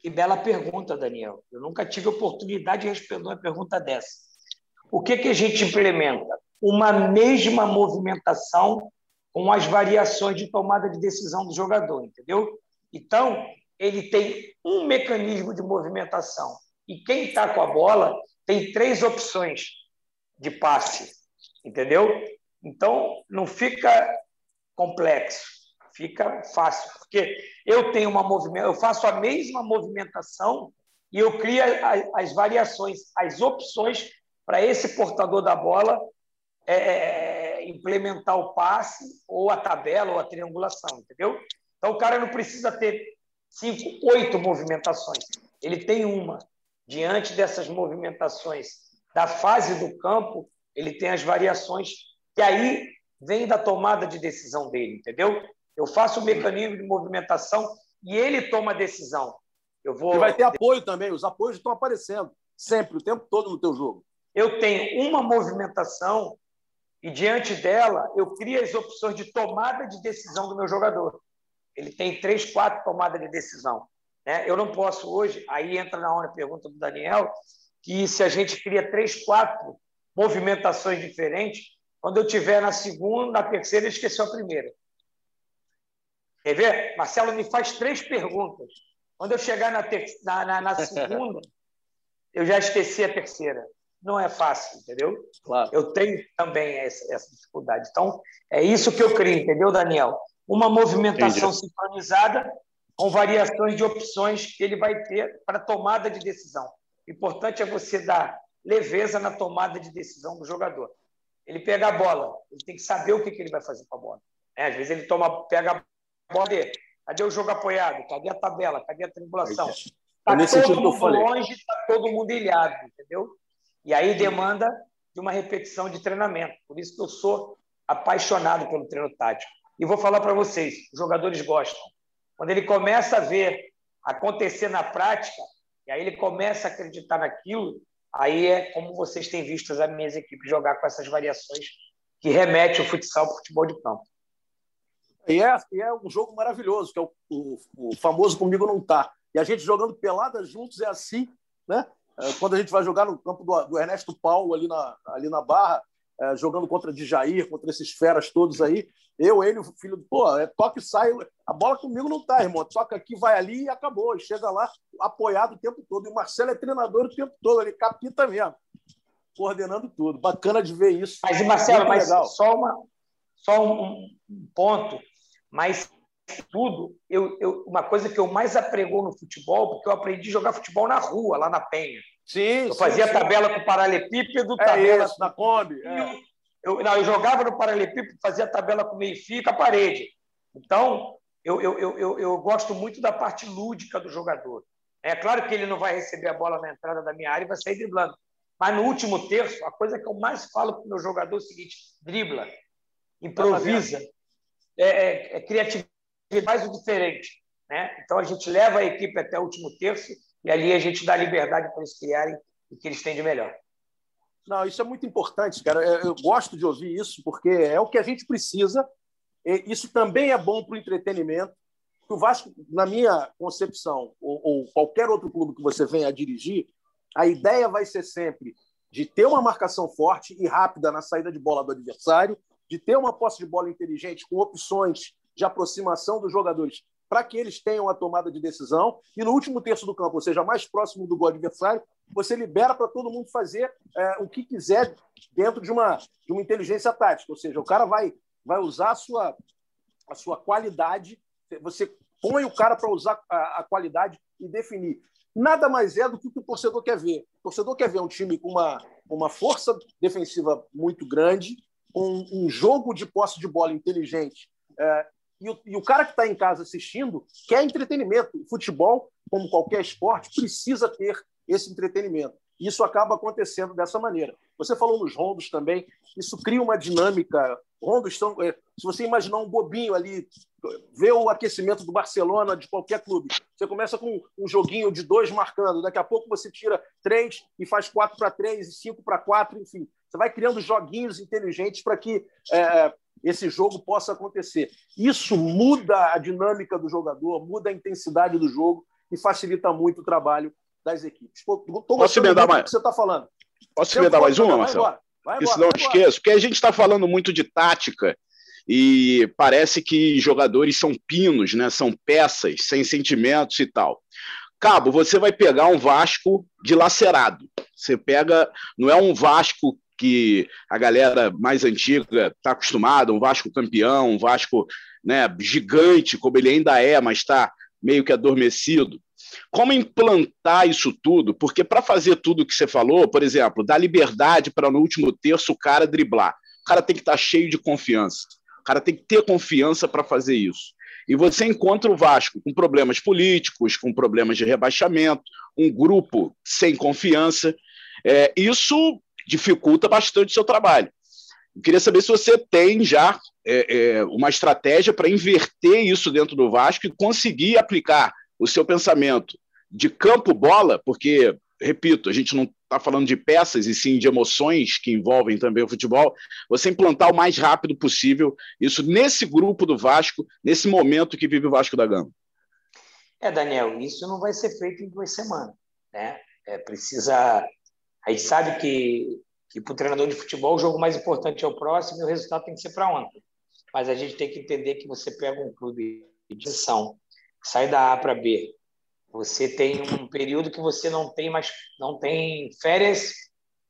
[SPEAKER 4] Que bela pergunta, Daniel. Eu nunca tive oportunidade de responder uma pergunta dessa. O que, que a gente implementa? Uma mesma movimentação com as variações de tomada de decisão do jogador, entendeu? Então, ele tem um mecanismo de movimentação. E quem está com a bola tem três opções de passe, entendeu? Então, não fica complexo, fica fácil, porque eu tenho uma movimentação, eu faço a mesma movimentação e eu crio as variações, as opções para esse portador da bola é, é, implementar o passe ou a tabela ou a triangulação, entendeu? Então o cara não precisa ter cinco, oito movimentações, ele tem uma. Diante dessas movimentações da fase do campo, ele tem as variações que aí vem da tomada de decisão dele, entendeu? Eu faço o mecanismo de movimentação e ele toma a decisão. Eu vou.
[SPEAKER 1] E vai ter apoio também, os apoios estão aparecendo sempre, o tempo todo no teu jogo.
[SPEAKER 4] Eu tenho uma movimentação e diante dela eu crio as opções de tomada de decisão do meu jogador. Ele tem três, quatro tomadas de decisão. Né? Eu não posso hoje, aí entra na hora a pergunta do Daniel, que se a gente cria três, quatro movimentações diferentes, quando eu tiver na segunda, na terceira, eu esqueci a primeira. Quer ver? Marcelo me faz três perguntas. Quando eu chegar na, ter... na, na, na segunda, eu já esqueci a terceira. Não é fácil, entendeu? Claro. Eu tenho também essa, essa dificuldade. Então, é isso que eu crio, entendeu, Daniel? Uma movimentação Entendi. sincronizada com variações de opções que ele vai ter para tomada de decisão. O importante é você dar leveza na tomada de decisão do jogador ele pega a bola, ele tem que saber o que, que ele vai fazer com a bola. É, às vezes ele toma, pega a bola dele. Cadê o jogo apoiado? Cadê a tabela? Cadê a triangulação? Está é todo mundo longe, está todo mundo ilhado, entendeu? E aí demanda de uma repetição de treinamento. Por isso que eu sou apaixonado pelo treino tático. E vou falar para vocês, os jogadores gostam. Quando ele começa a ver acontecer na prática, e aí ele começa a acreditar naquilo, Aí é como vocês têm visto as minhas equipes jogar com essas variações que remete o futsal para o futebol de campo.
[SPEAKER 1] E é, e é um jogo maravilhoso, que é o, o, o, famoso Comigo Não Tá. E a gente jogando pelada juntos é assim, né? É, quando a gente vai jogar no campo do, do Ernesto Paulo, ali na, ali na Barra, é, jogando contra Djair, contra esses feras todos aí, eu, ele, o filho, pô, é toque e sai. A bola comigo não tá, irmão. Toca aqui, vai ali e acabou. E chega lá apoiado o tempo todo. E o Marcelo é treinador o tempo todo, ele capita mesmo. coordenando tudo. Bacana de ver isso.
[SPEAKER 4] Mas, Marcelo, mas legal. só, uma, só um, um ponto. Mas tudo, eu, eu, uma coisa que eu mais apregou no futebol, porque eu aprendi a jogar futebol na rua, lá na Penha.
[SPEAKER 1] Sim,
[SPEAKER 4] eu fazia
[SPEAKER 1] sim.
[SPEAKER 4] tabela com paralelepípedo,
[SPEAKER 1] é
[SPEAKER 4] tabela
[SPEAKER 1] isso, na Kombi. É.
[SPEAKER 4] Eu, não, eu jogava no paralelepípedo, fazia tabela com meio fio com a parede. Então, eu, eu, eu, eu, gosto muito da parte lúdica do jogador. É claro que ele não vai receber a bola na entrada da minha área e vai sair driblando. Mas no último terço, a coisa que eu mais falo para o meu jogador é o seguinte: dribla, improvisa, é, é, é criatividade, faz o diferente. Né? Então a gente leva a equipe até o último terço e ali a gente dá liberdade para eles criarem o que eles têm de melhor.
[SPEAKER 1] Não, isso é muito importante, cara. Eu gosto de ouvir isso porque é o que a gente precisa. Isso também é bom para o entretenimento. O Vasco, na minha concepção, ou, ou qualquer outro clube que você venha a dirigir, a ideia vai ser sempre de ter uma marcação forte e rápida na saída de bola do adversário, de ter uma posse de bola inteligente com opções de aproximação dos jogadores para que eles tenham a tomada de decisão. E no último terço do campo, ou seja, mais próximo do gol adversário, você libera para todo mundo fazer é, o que quiser dentro de uma, de uma inteligência tática. Ou seja, o cara vai, vai usar a sua, a sua qualidade, você põe o cara para usar a, a, qualidade e definir. Nada mais é do que o que o torcedor quer ver. O torcedor quer ver um time com uma, uma força defensiva muito grande, com um jogo de posse de bola inteligente é, e o, e o cara que está em casa assistindo quer entretenimento. Futebol, como qualquer esporte, precisa ter esse entretenimento. E isso acaba acontecendo dessa maneira. Você falou nos rondos também, isso cria uma dinâmica. Rondos são. É, se você imaginar um bobinho ali, ver o aquecimento do Barcelona, de qualquer clube, você começa com um joguinho de dois marcando, daqui a pouco você tira três e faz quatro para três e cinco para quatro, enfim. Você vai criando joguinhos inteligentes para que é, esse jogo possa acontecer. Isso muda a dinâmica do jogador, muda a intensidade do jogo e facilita muito o trabalho das equipes.
[SPEAKER 3] Posso emendar mais?
[SPEAKER 1] que você está falando.
[SPEAKER 3] Posso emendar mais uma, Marcelo? Vai embora, vai embora, Isso não esqueço, porque a gente está falando muito de tática e parece que jogadores são pinos, né? são peças, sem sentimentos e tal. Cabo, você vai pegar um Vasco dilacerado. Você pega, não é um Vasco que a galera mais antiga está acostumada, um Vasco campeão, um Vasco né, gigante, como ele ainda é, mas está meio que adormecido. Como implantar isso tudo? Porque para fazer tudo que você falou, por exemplo, dar liberdade para no último terço o cara driblar. O cara tem que estar tá cheio de confiança. O cara tem que ter confiança para fazer isso. E você encontra o Vasco com problemas políticos, com problemas de rebaixamento, um grupo sem confiança. É, isso dificulta bastante o seu trabalho. Eu queria saber se você tem já é, é, uma estratégia para inverter isso dentro do Vasco e conseguir aplicar o seu pensamento de campo-bola, porque, repito, a gente não está falando de peças e sim de emoções que envolvem também o futebol, você implantar o mais rápido possível isso nesse grupo do Vasco, nesse momento que vive o Vasco da Gama.
[SPEAKER 4] É, Daniel, isso não vai ser feito em duas semanas. Né? É, precisa a gente sabe que, que para o treinador de futebol o jogo mais importante é o próximo e o resultado tem que ser para ontem. Mas a gente tem que entender que você pega um clube de ação, sai da A para B, você tem um período que você não tem mais, não tem férias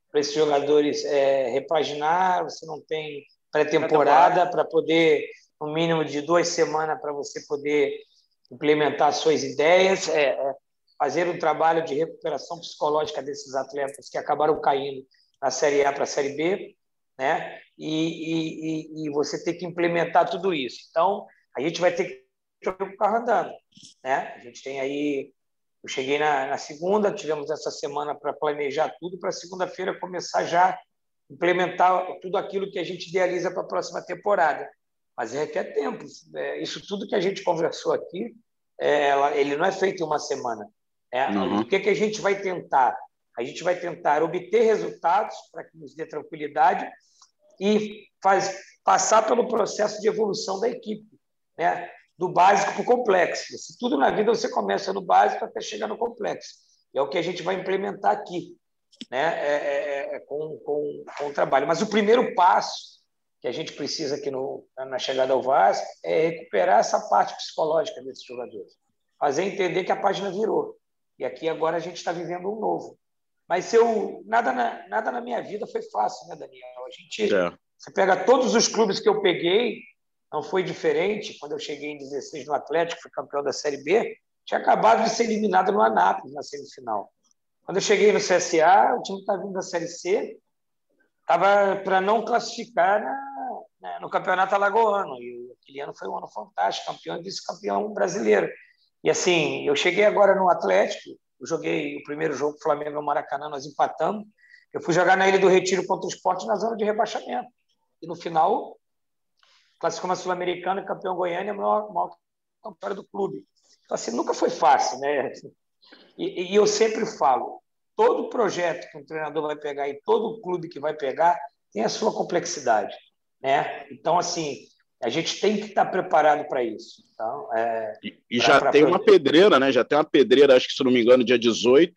[SPEAKER 4] para esses jogadores é, repaginar, você não tem pré-temporada para poder, no mínimo de duas semanas, para você poder implementar suas ideias. É, é, fazer um trabalho de recuperação psicológica desses atletas que acabaram caindo da Série A para a Série B, né? E, e, e, você tem que implementar tudo isso. Então, a gente vai ter que ter o carro andando, né? A gente tem aí. Eu cheguei na, na segunda, tivemos essa semana para planejar tudo, para segunda-feira começar já implementar tudo aquilo que a gente idealiza para a próxima temporada. Mas requer tempo. É, isso tudo que a gente conversou aqui, é, ele não é feito em uma semana. É, uhum. O que, que a gente vai tentar? A gente vai tentar obter resultados para que nos dê tranquilidade e faz, passar pelo processo de evolução da equipe, né? do básico para o complexo. Se tudo na vida você começa no básico até chegar no complexo. E é o que a gente vai implementar aqui, né? É, é, é, com, com, com o trabalho. Mas o primeiro passo que a gente precisa aqui no, na chegada ao Vasco é recuperar essa parte psicológica desses jogadores. Fazer entender que a página virou. E aqui agora a gente está vivendo um novo. Mas eu nada na, nada na minha vida foi fácil, né, Daniel? A gente é. você pega todos os clubes que eu peguei, não foi diferente. Quando eu cheguei em 16 no Atlético, fui campeão da Série B, tinha acabado de ser eliminado no Anápolis na semifinal. Quando eu cheguei no CSA, o time estava vindo da Série C, estava para não classificar na, na, no Campeonato Alagoano. E aquele ano foi um ano fantástico, campeão e vice-campeão brasileiro. E assim, eu cheguei agora no Atlético, eu joguei o primeiro jogo Flamengo no Maracanã, nós empatamos. Eu fui jogar na Ilha do Retiro contra o Esporte na zona de rebaixamento. E no final, classificou na Sul-Americana, campeão Goiânia, maior, maior campeão do clube. Então, assim, nunca foi fácil, né? E, e, eu sempre falo, todo projeto que um treinador vai pegar e todo clube que vai pegar tem a sua complexidade, né? Então, assim, a gente tem que estar preparado para isso. Então,
[SPEAKER 3] é, e, e pra, já pra tem uma pedreira, né? Já tem uma pedreira, acho que se não me engano, dia 18,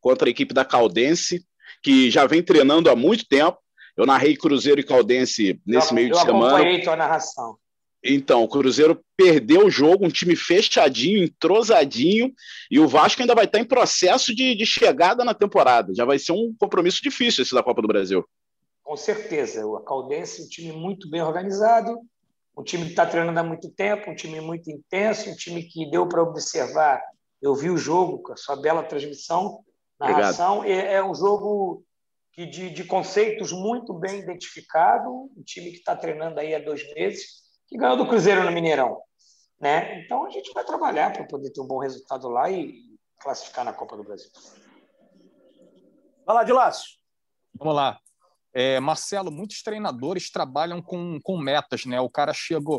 [SPEAKER 3] contra a equipe da Caldense, que já vem treinando há muito tempo. Eu narrei Cruzeiro e Caldense nesse
[SPEAKER 4] eu,
[SPEAKER 3] meio de
[SPEAKER 4] eu
[SPEAKER 3] semana. Eu
[SPEAKER 4] acompanhei tua narração.
[SPEAKER 3] Então, o Cruzeiro perdeu o jogo, um time fechadinho, entrosadinho, e o Vasco ainda vai estar em processo de, de chegada na temporada. Já vai ser um compromisso difícil esse da Copa do Brasil.
[SPEAKER 4] Com certeza. O Caldense é um time muito bem organizado, um time que está treinando há muito tempo, um time muito intenso, um time que deu para observar. Eu vi o jogo com a sua bela transmissão, narração. É, é um jogo que de, de conceitos muito bem identificado, um time que está treinando aí há dois meses que ganhou do Cruzeiro no Mineirão. Né? Então a gente vai trabalhar para poder ter um bom resultado lá e classificar na Copa do Brasil.
[SPEAKER 1] Vai lá, de Lácio.
[SPEAKER 2] Vamos lá. É, Marcelo, muitos treinadores trabalham com, com metas, né? O cara chega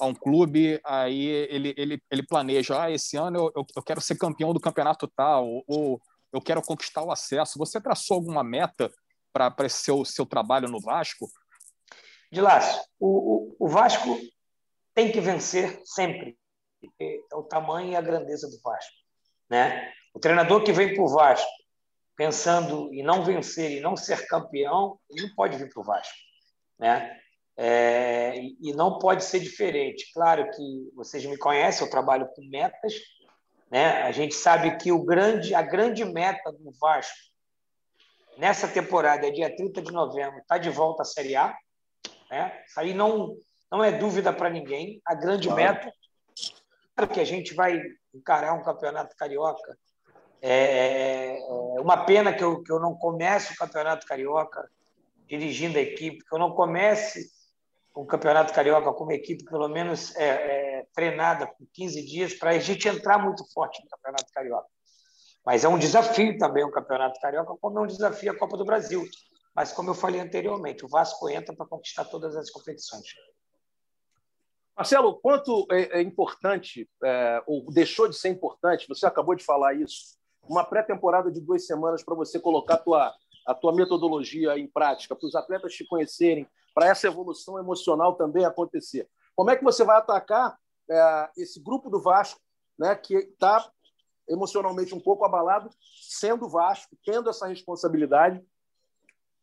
[SPEAKER 2] a um clube, aí ele, ele, ele planeja, ah, esse ano eu, eu quero ser campeão do campeonato tal, ou, ou eu quero conquistar o acesso. Você traçou alguma meta para esse seu, seu trabalho no Vasco?
[SPEAKER 4] De Lácio, o, o, o Vasco tem que vencer sempre. É o tamanho e a grandeza do Vasco. Né? O treinador que vem para o Vasco pensando em não vencer e não ser campeão, ele não pode vir para o Vasco. Né? É, e não pode ser diferente. Claro que vocês me conhecem, eu trabalho com metas. Né? A gente sabe que o grande, a grande meta do Vasco nessa temporada, é dia 30 de novembro, está de volta à Série A. Né? Isso aí não, não é dúvida para ninguém. A grande claro. meta, claro que a gente vai encarar um campeonato carioca. É, é, é uma pena que eu, que eu não comece o campeonato carioca dirigindo a equipe, que eu não comece o campeonato carioca com uma equipe pelo menos é, é, treinada por 15 dias para a gente entrar muito forte no campeonato carioca. Mas é um desafio também o campeonato carioca, como é um desafio a Copa do Brasil. Mas como eu falei anteriormente, o Vasco entra para conquistar todas as competições.
[SPEAKER 1] Marcelo, quanto é, é importante, é, ou deixou de ser importante, você acabou de falar isso, uma pré-temporada de duas semanas para você colocar a tua, a tua metodologia em prática, para os atletas te conhecerem, para essa evolução emocional também acontecer. Como é que você vai atacar é, esse grupo do Vasco, né, que está emocionalmente um pouco abalado, sendo Vasco, tendo essa responsabilidade,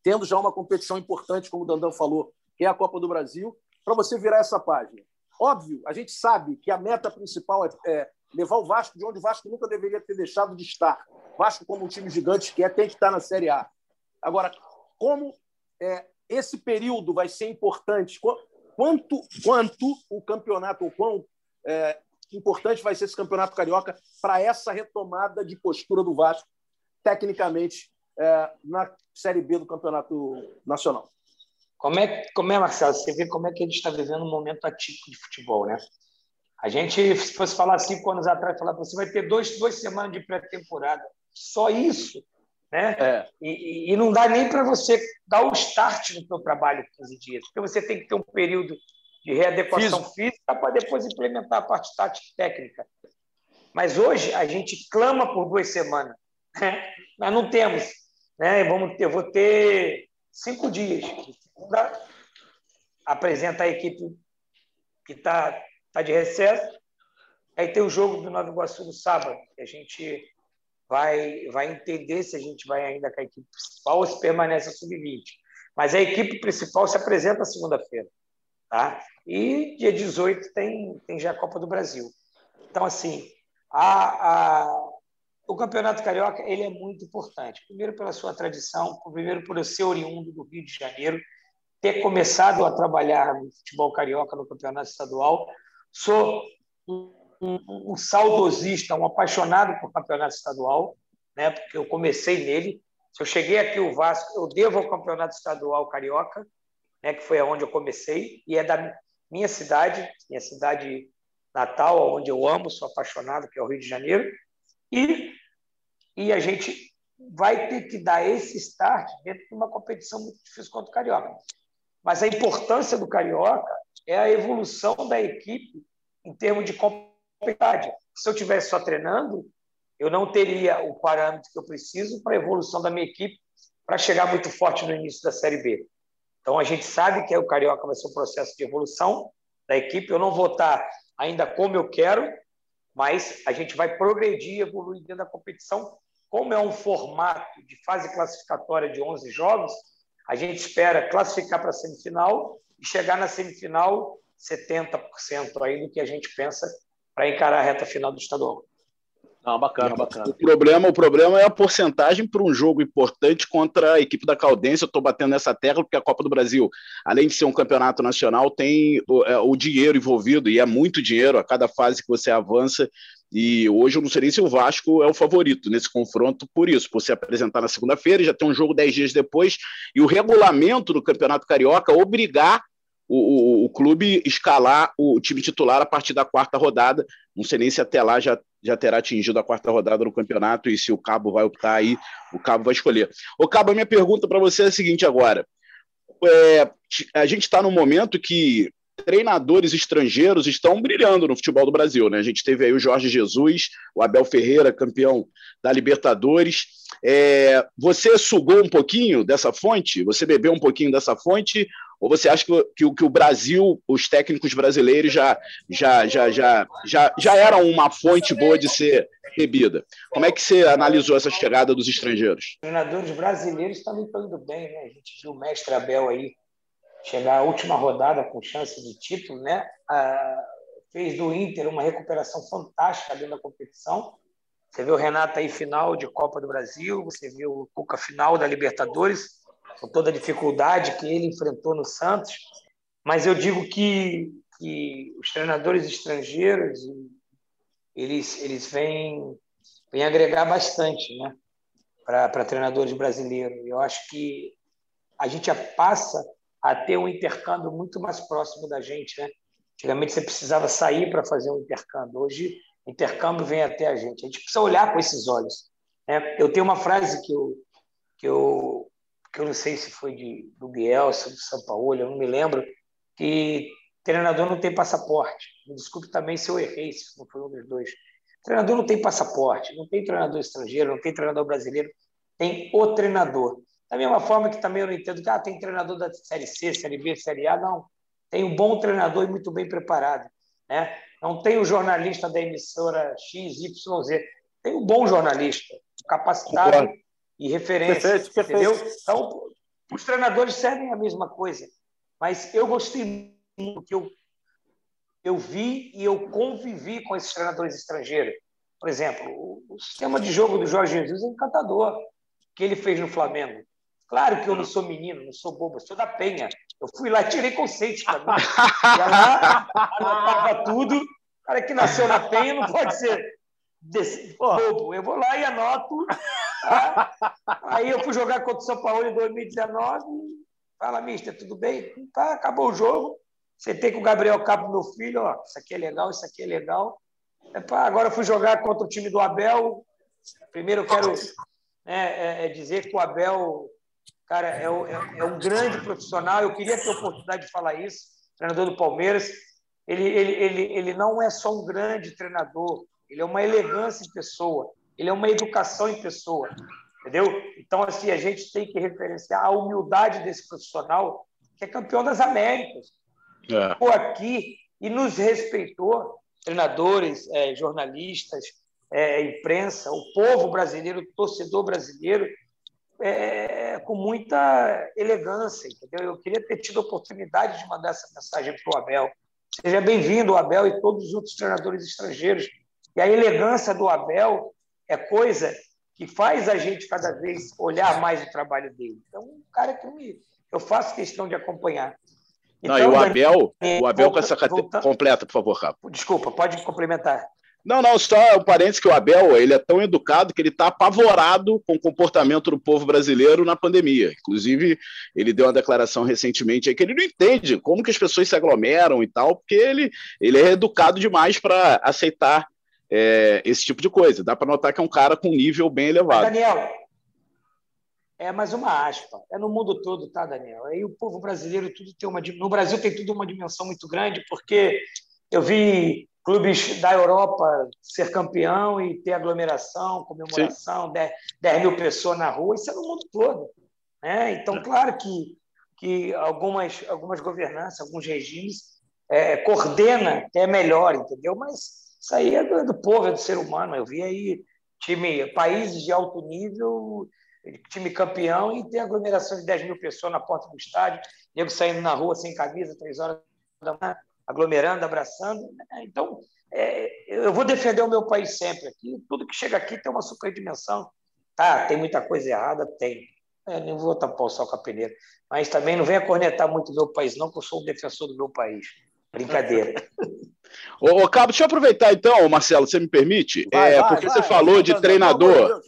[SPEAKER 1] tendo já uma competição importante, como o Dandan falou, que é a Copa do Brasil, para você virar essa página? Óbvio, a gente sabe que a meta principal é, é levar o Vasco de onde o Vasco nunca deveria ter deixado de estar. Vasco, como um time gigante que é, tem que estar na Série A. Agora, como é, esse período vai ser importante? Quanto, quanto o campeonato, ou quão é, importante vai ser esse campeonato carioca para essa retomada de postura do Vasco, tecnicamente, é, na Série B do Campeonato Nacional?
[SPEAKER 4] Como é, como é, Marcelo? Você vê como é que gente está vivendo um momento atípico de futebol, né? A gente, se fosse falar cinco anos atrás, falar você vai ter dois, duas semanas de pré-temporada. Só isso, né? É. E, e, não dá nem para você dar o start no seu trabalho 15 dias, porque você tem que ter um período de readequação Físico. física para depois implementar a parte tática e técnica. Mas hoje a gente clama por duas semanas, né? Nós não temos, né? Vamos ter, vou ter cinco dias apresenta a equipe que está tá de recesso. Aí tem o jogo do Nova Iguaçu no sábado, que a gente vai, vai entender se a gente vai ainda com a equipe principal ou se permanece a sub-20. Mas a equipe principal se apresenta segunda-feira. Tá? E dia 18 tem, tem já a Copa do Brasil. Então, assim, a, a, o Campeonato Carioca ele é muito importante. Primeiro pela sua tradição, primeiro por eu ser oriundo do Rio de Janeiro, ter começado a trabalhar no futebol carioca no Campeonato Estadual. Sou um, um, um saudosista, um apaixonado por Campeonato Estadual, né? porque eu comecei nele. Se eu cheguei aqui o Vasco, eu devo ao Campeonato Estadual Carioca, né? que foi aonde eu comecei, e é da minha cidade, minha cidade natal, onde eu amo, sou apaixonado, que é o Rio de Janeiro. E, e a gente vai ter que dar esse start dentro de uma competição muito difícil contra o Carioca. Mas a importância do Carioca é a evolução da equipe em termos de competitividade. Se eu tivesse só treinando, eu não teria o parâmetro que eu preciso para a evolução da minha equipe para chegar muito forte no início da Série B. Então, a gente sabe que o Carioca vai ser um processo de evolução da equipe. Eu não vou estar ainda como eu quero, mas a gente vai progredir, evoluir dentro da competição. Como é um formato de fase classificatória de 11 jogos, a gente espera classificar para a semifinal e chegar na semifinal 70% aí do que a gente pensa para encarar a reta final do estadual.
[SPEAKER 3] Não, bacana, bacana. O problema, o problema é a porcentagem para um jogo importante contra a equipe da Caldense. Eu estou batendo nessa tecla porque a Copa do Brasil, além de ser um campeonato nacional, tem o, é, o dinheiro envolvido, e é muito dinheiro a cada fase que você avança. E hoje eu não sei nem se o Vasco é o favorito nesse confronto por isso, por se apresentar na segunda-feira, já tem um jogo dez dias depois, e o regulamento do Campeonato Carioca obrigar o, o, o, clube escalar o time titular a partir da quarta rodada. Não sei nem se até lá já, já terá atingido a quarta rodada do campeonato e se o Cabo vai optar aí, o Cabo vai escolher. O Cabo, a minha pergunta para você é a seguinte agora. É, a gente está num momento que treinadores estrangeiros estão brilhando no futebol do Brasil. Né? A gente teve aí o Jorge Jesus, o Abel Ferreira, campeão da Libertadores. É, você sugou um pouquinho dessa fonte? Você bebeu um pouquinho dessa fonte? Ou você acha que, que, que o Brasil, os técnicos brasileiros já, já, já, já, já, já eram uma fonte boa de ser bebida? Como é que você analisou essa chegada dos estrangeiros? Os
[SPEAKER 4] treinadores brasileiros estão indo bem, né? A gente viu o mestre Abel aí chegar à última rodada com chance de título, né? Ah, fez do Inter uma recuperação fantástica dentro da competição. Você viu o Renato aí final de Copa do Brasil, você viu o Cuca final da Libertadores com toda a dificuldade que ele enfrentou no Santos, mas eu digo que, que os treinadores estrangeiros eles, eles vêm, vêm agregar bastante né, para treinadores brasileiros. Eu acho que a gente passa a ter um intercâmbio muito mais próximo da gente. Né? Antigamente você precisava sair para fazer um intercâmbio. Hoje o intercâmbio vem até a gente. A gente precisa olhar com esses olhos. Né? Eu tenho uma frase que eu, que eu que eu não sei se foi de, do Bielsa, do São Paulo, eu não me lembro, que treinador não tem passaporte. Me desculpe também se eu errei, se não foi um dos dois. Treinador não tem passaporte, não tem treinador estrangeiro, não tem treinador brasileiro, tem o treinador. Da mesma forma que também eu não entendo que ah, tem treinador da Série C, Série B, Série A, não. Tem um bom treinador e muito bem preparado. Né? Não tem o jornalista da emissora X, Y, Z. Tem um bom jornalista, capacitado Concordo e referência. Perfeito, perfeito. Entendeu? Então, os treinadores servem a mesma coisa. Mas eu gostei muito que eu, eu vi e eu convivi com esses treinadores estrangeiros. Por exemplo, o, o sistema de jogo do Jorge Jesus é encantador, que ele fez no Flamengo. Claro que eu não sou menino, não sou bobo, sou da Penha. Eu fui lá e tirei conceito para mim. Ia lá, anotava tudo. O cara que nasceu na Penha não pode ser desse, bobo. Eu vou lá e anoto Aí eu fui jogar contra o São Paulo em 2019. Fala, mister, tudo bem? Tá, acabou o jogo. Tem com o Gabriel Capo, meu filho, ó, isso aqui é legal, isso aqui é legal. Epa, agora eu fui jogar contra o time do Abel. Primeiro eu quero né, é, é dizer que o Abel, cara, é, é, é, um grande profissional. Eu queria ter a oportunidade de falar isso, treinador do Palmeiras. Ele, ele, ele, ele não é só um grande treinador, ele é uma elegância em pessoa ele é uma educação em pessoa, entendeu? Então, assim, a gente tem que referenciar a humildade desse profissional que é campeão das Américas. É. Ficou aqui e nos respeitou, treinadores, é, jornalistas, é, imprensa, o povo brasileiro, o torcedor brasileiro, é, com muita elegância, entendeu? Eu queria ter tido a oportunidade de mandar essa mensagem para o Abel. Seja bem-vindo, Abel, e todos os outros treinadores estrangeiros. E a elegância do Abel é coisa que faz a gente cada vez olhar mais o trabalho dele. Então, um cara que me, eu faço questão de acompanhar.
[SPEAKER 3] Então, Não, e o Abel, Daniel, o Abel volta, com essa categoria. Completa, por favor, Rafa.
[SPEAKER 4] Desculpa, pode complementar.
[SPEAKER 3] Não, não, só um parênteses que o Abel ele é tão educado que ele está apavorado com o comportamento do povo brasileiro na pandemia. Inclusive, ele deu uma declaração recentemente aí que ele não entende como que as pessoas se aglomeram e tal, porque ele, ele é educado demais para aceitar é, esse tipo de coisa. Dá para notar que é um cara com nível bem elevado.
[SPEAKER 4] Daniel, é mais uma aspa. É no mundo todo, tá, Daniel? Aí o povo brasileiro tudo tem uma no Brasil tem tudo uma dimensão muito grande porque eu vi clubes da Europa ser campeão e ter aglomeração, comemoração, 10, 10, mil pessoas na rua, isso é no mundo todo. Né? Então, claro que, que algumas, algumas governanças, alguns regimes é, coordena é melhor, entendeu? Mas isso aí é do, do povo, é do ser humano. Eu vi aí time, países de alto nível, time campeão e ter aglomeração de 10 mil pessoas na porta do estádio, nego saindo na rua sem camisa, três horas da manhã aglomerando, abraçando. Então, é, eu vou defender o meu país sempre aqui. Tudo que chega aqui tem uma superdimensão. Tá, tem muita coisa errada? Tem. É, não vou tapar o sol com a peneira. Mas também não venha cornetar muito o meu país, não, que eu sou um defensor do meu país. Brincadeira.
[SPEAKER 3] Ô, ô, Cabo, deixa eu aproveitar então, Marcelo, você me permite? Vai, é, vai, porque vai, você falou de treinador.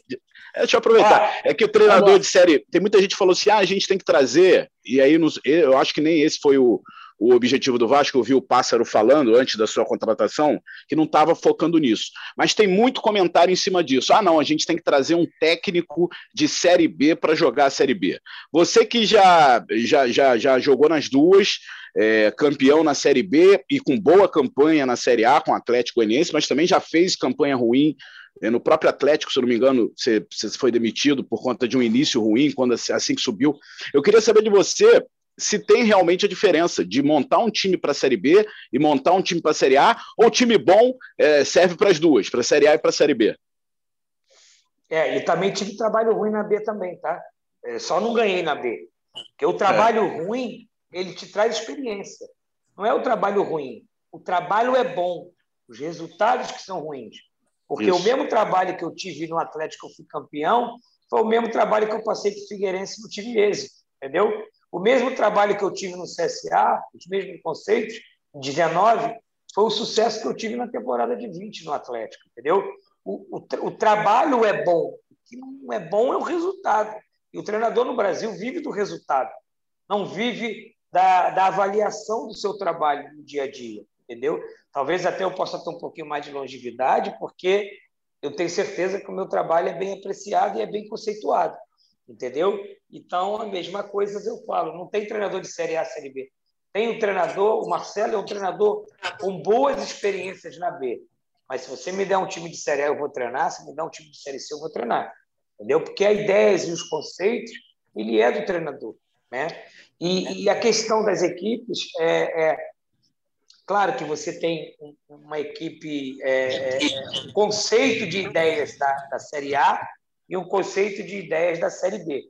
[SPEAKER 3] É, deixa eu aproveitar. É que o treinador de série. Tem muita gente que falou assim: ah, a gente tem que trazer. E aí, nos, eu acho que nem esse foi o, o objetivo do Vasco, eu vi o Pássaro falando antes da sua contratação, que não estava focando nisso. Mas tem muito comentário em cima disso. Ah, não, a gente tem que trazer um técnico de Série B para jogar a Série B. Você que já, já, já, já jogou nas duas, é, campeão na Série B e com boa campanha na Série A com o Atlético Goianiense, mas também já fez campanha ruim é, no próprio Atlético, se não me engano, você, você foi demitido por conta de um início ruim, quando assim que subiu. Eu queria saber de você se tem realmente a diferença de montar um time para a Série B e montar um time para a Série A, ou time bom é, serve para as duas, para a Série A e para a Série B?
[SPEAKER 4] É, e também tive trabalho ruim na B também, tá? É, só não ganhei na B. Porque o trabalho é. ruim, ele te traz experiência. Não é o trabalho ruim. O trabalho é bom. Os resultados que são ruins. Porque Isso. o mesmo trabalho que eu tive no Atlético, eu fui campeão, foi o mesmo trabalho que eu passei para o Figueirense no time êxito, entendeu? O mesmo trabalho que eu tive no CSA, os mesmos conceitos, 19, foi o sucesso que eu tive na temporada de 20 no Atlético, entendeu? O, o, o trabalho é bom, o que não é bom é o resultado. E o treinador no Brasil vive do resultado, não vive da, da avaliação do seu trabalho no dia a dia, entendeu? Talvez até eu possa ter um pouquinho mais de longevidade, porque eu tenho certeza que o meu trabalho é bem apreciado e é bem conceituado entendeu? Então, a mesma coisa eu falo, não tem treinador de Série A, Série B. Tem um treinador, o Marcelo é um treinador com boas experiências na B. Mas se você me der um time de Série A, eu vou treinar. Se me der um time de Série C, eu vou treinar. Entendeu? Porque a ideias e os conceitos, ele é do treinador. Né? E, e a questão das equipes é, é, Claro que você tem uma equipe, é, é, um conceito de ideias da, da Série A e um conceito de ideias da Série B.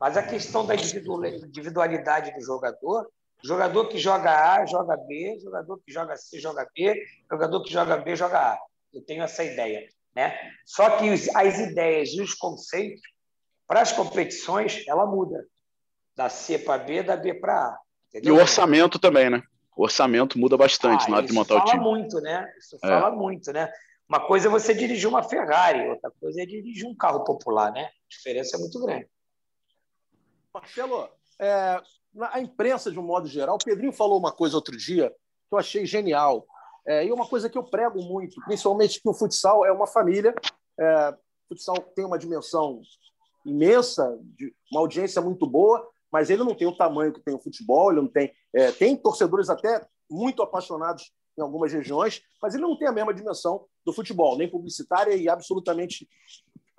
[SPEAKER 4] Mas a questão da individualidade do jogador, jogador que joga A, joga B, jogador que joga C, joga B, jogador que joga B, joga A. Eu tenho essa ideia. Né? Só que as ideias e os conceitos, para as competições, ela muda. Da C para B, da B para A.
[SPEAKER 3] Entendeu? E o orçamento também, né? O orçamento muda bastante ah, na hora de montar o time.
[SPEAKER 4] Isso fala muito, né? Isso é. fala muito, né? Uma coisa é você dirigir uma Ferrari, outra coisa é dirigir um carro popular, né? A diferença é muito grande.
[SPEAKER 1] Marcelo, é, a imprensa, de um modo geral, o Pedrinho falou uma coisa outro dia que eu achei genial. É, e uma coisa que eu prego muito, principalmente que o futsal é uma família. É, o futsal tem uma dimensão imensa, de uma audiência muito boa, mas ele não tem o tamanho que tem o futebol, ele não tem. É, tem torcedores até muito apaixonados em algumas regiões, mas ele não tem a mesma dimensão do futebol, nem publicitária e absolutamente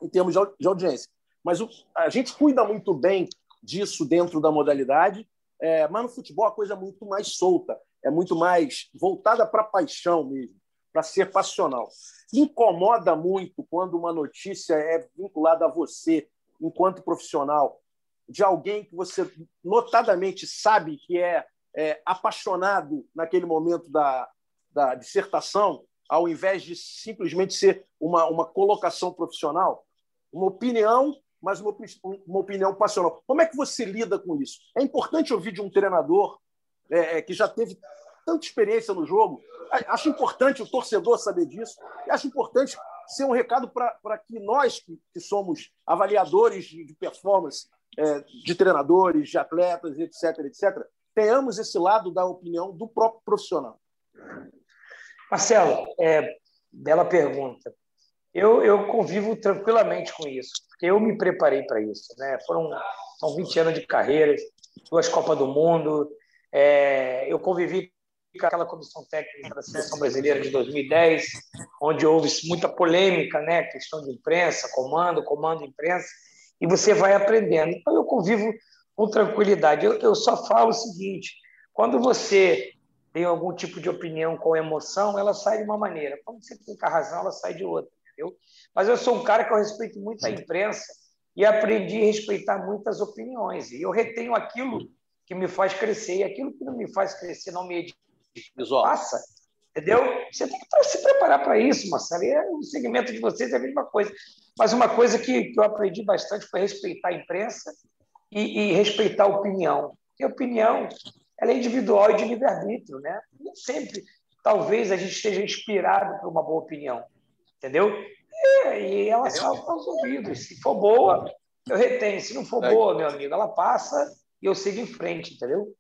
[SPEAKER 1] em termos de audiência. Mas o, a gente cuida muito bem disso dentro da modalidade, é, mas no futebol a coisa é muito mais solta, é muito mais voltada para a paixão mesmo, para ser passional. Incomoda muito quando uma notícia é vinculada a você, enquanto profissional, de alguém que você notadamente sabe que é, é apaixonado naquele momento da, da dissertação ao invés de simplesmente ser uma, uma colocação profissional? Uma opinião, mas uma, uma opinião passional. Como é que você lida com isso? É importante ouvir de um treinador é, é que já teve tanta experiência no jogo. Acho importante o torcedor saber disso. E acho importante ser um recado para que nós, que, que, somos avaliadores de, de performance, é, de treinadores, de atletas, etc., etc., tenhamos esse lado da opinião do próprio profissional.
[SPEAKER 4] Marcelo, é, bela pergunta. Eu, eu convivo tranquilamente com isso, porque eu me preparei para isso. Né? Foram são 20 anos de carreira, duas Copas do Mundo. É, eu convivi com aquela comissão técnica da seleção brasileira de 2010, onde houve muita polêmica, né? questão de imprensa, comando, comando, imprensa, e você vai aprendendo. Então, eu convivo com tranquilidade. Eu, eu só falo o seguinte: quando você tem algum tipo de opinião com emoção, ela sai de uma maneira. Quando você tem razão, ela sai de outra. Entendeu? Mas eu sou um cara que eu respeito muito a imprensa e aprendi a respeitar muitas opiniões. E eu retenho aquilo que me faz crescer e aquilo que não me faz crescer não me passa. Entendeu? Você tem que se preparar para isso, Marcelo. E é, o segmento de vocês é a mesma coisa. Mas uma coisa que, que eu aprendi bastante foi respeitar a imprensa e, e respeitar a opinião. Porque a opinião ela é individual e de livre-arbítrio. Né? Nem sempre, talvez, a gente esteja inspirado por uma boa opinião. Entendeu? E, e ela salta aos ouvidos. Se for boa, eu retenho. Se não for é. boa, meu amigo, ela passa e eu sigo em frente, entendeu?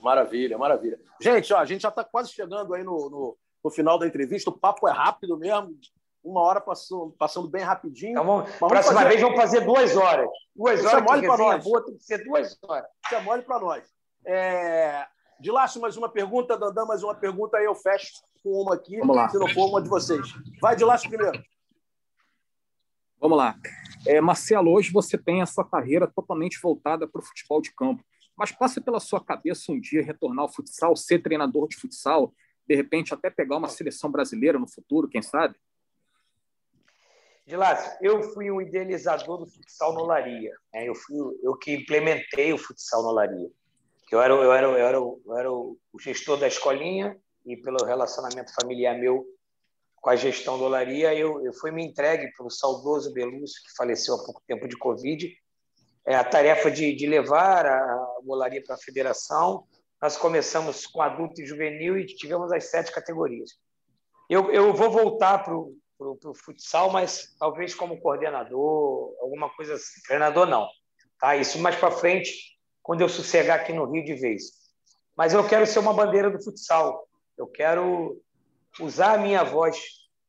[SPEAKER 1] Maravilha, maravilha. Gente, ó, a gente já está quase chegando aí no, no, no, final da entrevista. O papo é rápido mesmo. Uma hora passou, passando bem rapidinho. Então,
[SPEAKER 4] vamos, próxima fazer... vez vamos fazer duas horas. Duas Isso horas
[SPEAKER 1] é mole para nós.
[SPEAKER 4] Boa, tem que ser duas horas.
[SPEAKER 1] Isso é mole para nós. É... De Lácio, mais uma pergunta. Dandan, mais uma pergunta. Aí eu fecho com uma aqui,
[SPEAKER 2] vamos lá.
[SPEAKER 1] se não for uma de vocês. Vai, de Lácio primeiro.
[SPEAKER 2] Vamos lá. É, Marcelo, hoje você tem a sua carreira totalmente voltada para o futebol de campo. Mas passa pela sua cabeça um dia retornar ao futsal, ser treinador de futsal, de repente até pegar uma seleção brasileira no futuro, quem sabe?
[SPEAKER 4] Gilácio, eu fui o idealizador do futsal no Laria. Né? Eu fui eu que implementei o futsal no Laria. Eu era, eu era, eu era, eu era o gestor da escolinha e pelo relacionamento familiar meu com a gestão do Laria, eu, eu fui me entregue pelo saudoso Belúcio, que faleceu há pouco tempo de Covid, é, a tarefa de, de levar a Molaria para a federação. Nós começamos com adulto e juvenil e tivemos as sete categorias. Eu, eu vou voltar para o futsal, mas talvez como coordenador, alguma coisa assim. Treinador, não. Tá? Isso mais para frente, quando eu sossegar aqui no Rio de vez. Mas eu quero ser uma bandeira do futsal. Eu quero usar a minha voz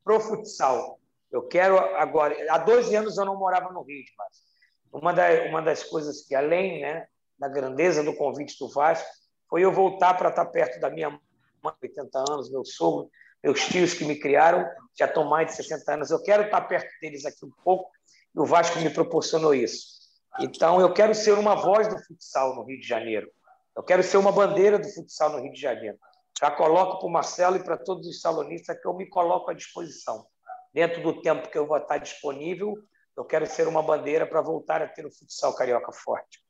[SPEAKER 4] pro futsal. Eu quero agora. Há 12 anos eu não morava no Rio, mas uma, da, uma das coisas que, além né, da grandeza do convite do Vasco, foi eu voltar para estar perto da minha mãe, 80 anos, meu sogro, meus tios que me criaram, já estão mais de 60 anos. Eu quero estar perto deles aqui um pouco, e o Vasco me proporcionou isso. Então, eu quero ser uma voz do futsal no Rio de Janeiro. Eu quero ser uma bandeira do futsal no Rio de Janeiro. Já coloco para o Marcelo e para todos os salonistas que eu me coloco à disposição. Dentro do tempo que eu vou estar disponível, eu quero ser uma bandeira para voltar a ter o futsal carioca forte.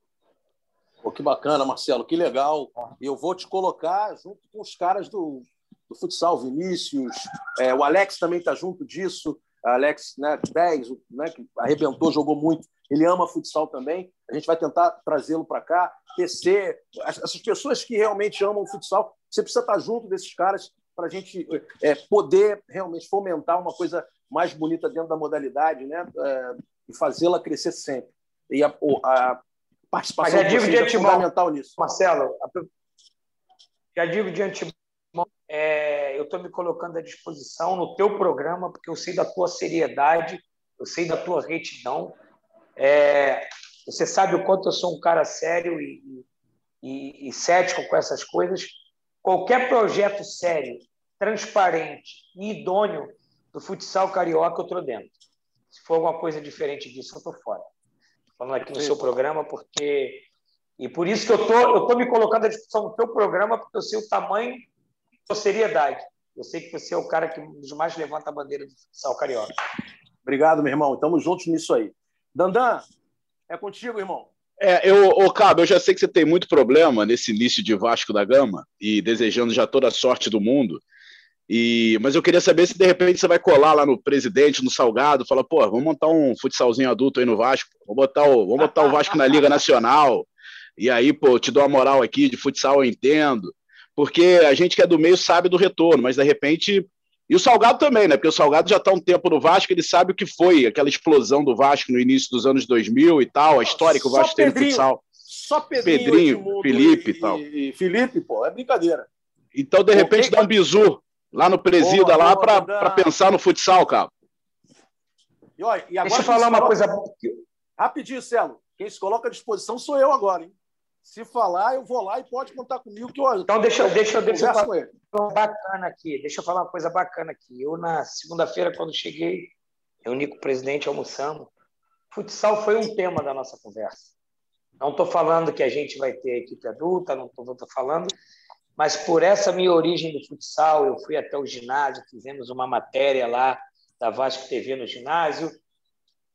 [SPEAKER 1] Pô, que bacana, Marcelo, que legal. Eu vou te colocar junto com os caras do, do futsal, Vinícius, é, o Alex também está junto disso. Alex, né, 10, né, que arrebentou, jogou muito. Ele ama futsal também. A gente vai tentar trazê-lo para cá. TC, essas pessoas que realmente amam o futsal, você precisa estar junto desses caras para a gente é, poder realmente fomentar uma coisa mais bonita dentro da modalidade, né? É, e fazê-la crescer sempre. E a, a participação
[SPEAKER 4] já digo de é fundamental nisso. Marcelo, já digo de antemão, é, eu estou me colocando à disposição no teu programa, porque eu sei da tua seriedade, eu sei da tua retidão. É, você sabe o quanto eu sou um cara sério e, e, e cético com essas coisas. Qualquer projeto sério, transparente e idôneo do futsal carioca, eu estou dentro. Se for alguma coisa diferente disso, eu estou fora. falando aqui no seu programa, porque. E por isso que eu tô, eu tô me colocando à discussão no seu programa, porque eu sei o tamanho da seriedade. Eu sei que você é o cara que mais levanta a bandeira do futsal carioca.
[SPEAKER 1] Obrigado, meu irmão. Estamos juntos nisso aí. Dandan, é contigo, irmão.
[SPEAKER 3] É, eu, ô, Cabo, eu já sei que você tem muito problema nesse início de Vasco da Gama e desejando já toda a sorte do mundo. E, mas eu queria saber se de repente você vai colar lá no presidente, no Salgado, fala, pô, vamos montar um futsalzinho adulto aí no Vasco, vamos botar o, vamos botar o Vasco na Liga Nacional. E aí, pô, te dou a moral aqui, de futsal eu entendo. Porque a gente que é do meio sabe do retorno, mas de repente. E o Salgado também, né? Porque o Salgado já está um tempo no Vasco, ele sabe o que foi aquela explosão do Vasco no início dos anos 2000 e tal, a história que o Vasco teve no futsal.
[SPEAKER 1] Só Pedrinho,
[SPEAKER 3] Pedrinho Felipe e, tal.
[SPEAKER 1] E Felipe, pô, é brincadeira.
[SPEAKER 3] Então, de repente, dá um bizu lá no presida boa, lá para pensar no futsal, cara.
[SPEAKER 1] E, olha, e agora Deixa eu falar uma coisa. Rapidinho, Celo. Quem se coloca à disposição sou eu agora, hein? Se falar, eu vou lá e pode contar comigo que eu.
[SPEAKER 4] Então, deixa, deixa, deixa eu falar uma bacana aqui. Deixa eu falar uma coisa bacana aqui. Eu, na segunda-feira, quando cheguei, reuni com o presidente, almoçamos. Futsal foi um tema da nossa conversa. Não estou falando que a gente vai ter equipe adulta, não estou falando, mas por essa minha origem do futsal, eu fui até o ginásio, fizemos uma matéria lá da Vasco TV no ginásio,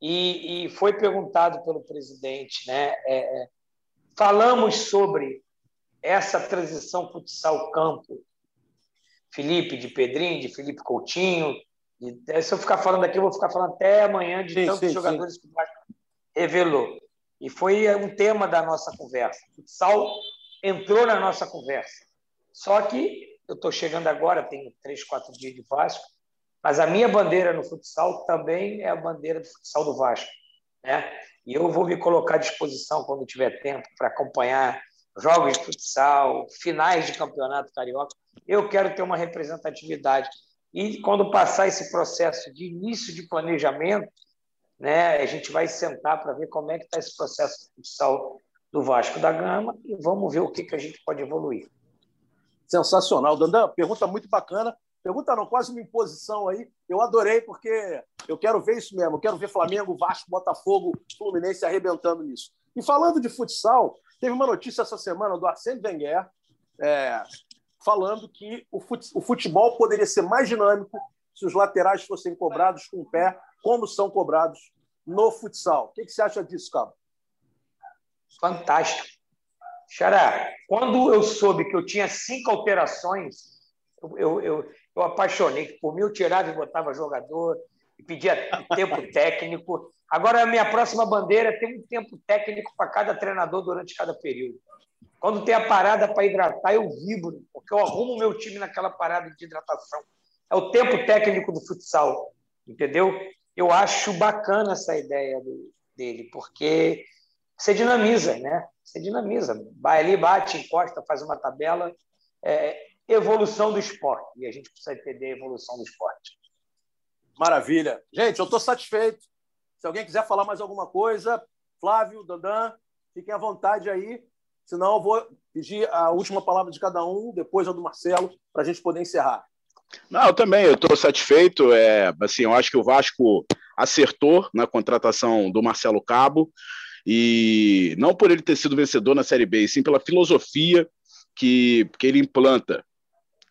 [SPEAKER 4] e, e foi perguntado pelo presidente, né? É, é falamos sobre essa transição futsal-campo, Felipe de Pedrinho, de Felipe Coutinho. De, se eu ficar falando aqui, eu vou ficar falando até amanhã de sim, tantos sim, jogadores sim. que o Vasco revelou. E foi um tema da nossa conversa. O futsal entrou na nossa conversa. Só que eu estou chegando agora, tenho três, quatro dias de Vasco, mas a minha bandeira no futsal também é a bandeira do futsal do Vasco. Né? E eu vou me colocar à disposição quando tiver tempo para acompanhar jogos de futsal, finais de campeonato carioca. Eu quero ter uma representatividade. E quando passar esse processo de início de planejamento, né, a gente vai sentar para ver como é que está esse processo de futsal do Vasco da Gama e vamos ver o que, que a gente pode evoluir.
[SPEAKER 1] Sensacional. Dandan, pergunta muito bacana. Pergunta não, quase uma imposição aí. Eu adorei, porque eu quero ver isso mesmo. Eu quero ver Flamengo, Vasco, Botafogo, Fluminense arrebentando nisso. E falando de futsal, teve uma notícia essa semana do Arsène Wenger é, falando que o futebol poderia ser mais dinâmico se os laterais fossem cobrados com o pé, como são cobrados no futsal. O que você acha disso, Cabo?
[SPEAKER 4] Fantástico. Xará, quando eu soube que eu tinha cinco alterações, eu, eu, eu apaixonei. Por mim, eu tirava e botava jogador, e pedia tempo técnico. Agora, a minha próxima bandeira é ter um tempo técnico para cada treinador durante cada período. Quando tem a parada para hidratar, eu vibro, porque eu arrumo o meu time naquela parada de hidratação. É o tempo técnico do futsal, entendeu? Eu acho bacana essa ideia do, dele, porque você dinamiza, né? Você dinamiza. Vai ali, bate, encosta, faz uma tabela. É evolução do esporte. E a gente precisa entender a evolução do esporte.
[SPEAKER 1] Maravilha. Gente, eu estou satisfeito. Se alguém quiser falar mais alguma coisa, Flávio, Dandan, fiquem à vontade aí. Senão eu vou pedir a última palavra de cada um, depois a do Marcelo, para a gente poder encerrar.
[SPEAKER 3] Não, eu também, eu estou satisfeito. É, assim, eu acho que o Vasco acertou na contratação do Marcelo Cabo. E não por ele ter sido vencedor na Série B, e sim pela filosofia que, que ele implanta,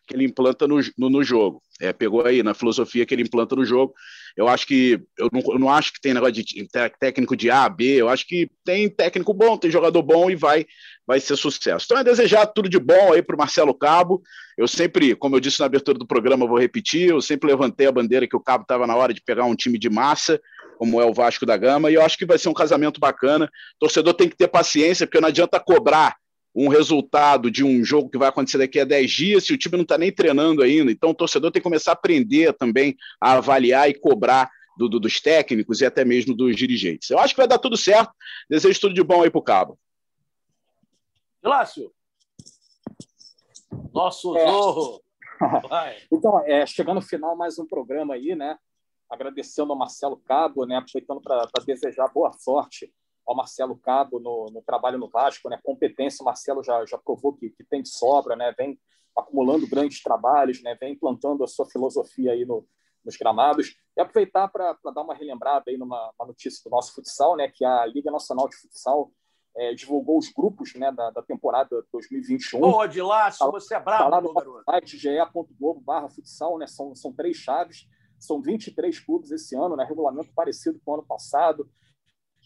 [SPEAKER 3] que ele implanta no, no, no jogo. É, pegou aí na filosofia que ele implanta no jogo. Eu acho que eu não, eu não acho que tem negócio de técnico de A, B, eu acho que tem técnico bom, tem jogador bom e vai vai ser sucesso. Então é desejar tudo de bom aí para o Marcelo Cabo. Eu sempre, como eu disse na abertura do programa, vou repetir, eu sempre levantei a bandeira que o Cabo estava na hora de pegar um time de massa, como é o Vasco da Gama, e eu acho que vai ser um casamento bacana. Torcedor tem que ter paciência, porque não adianta cobrar um resultado de um jogo que vai acontecer daqui a 10 dias, se o time não está nem treinando ainda. Então, o torcedor tem que começar a aprender também a avaliar e cobrar do, do, dos técnicos e até mesmo dos dirigentes. Eu acho que vai dar tudo certo. Desejo tudo de bom aí para o Cabo.
[SPEAKER 1] Lácio, nosso é. Zorro.
[SPEAKER 2] então, é, chegando no final, mais um programa aí, né? Agradecendo ao Marcelo Cabo, né? Aproveitando para desejar boa sorte ao Marcelo Cabo no, no, trabalho no Vasco, né? Competência, o Marcelo já, já provou que, que tem de sobra, né? Vem acumulando grandes trabalhos, né? Vem implantando a sua filosofia aí no, nos gramados. E aproveitar para dar uma relembrada aí numa notícia do nosso futsal, né? Que a Liga Nacional de Futsal é, divulgou os grupos né, da, da temporada 2021. Ô,
[SPEAKER 1] Odilácio, tá, você é bravo, tá lá no
[SPEAKER 2] garoto. site ge.globo barra futsal, né? São, são três chaves, são 23 clubes esse ano, né? Regulamento parecido com o ano passado.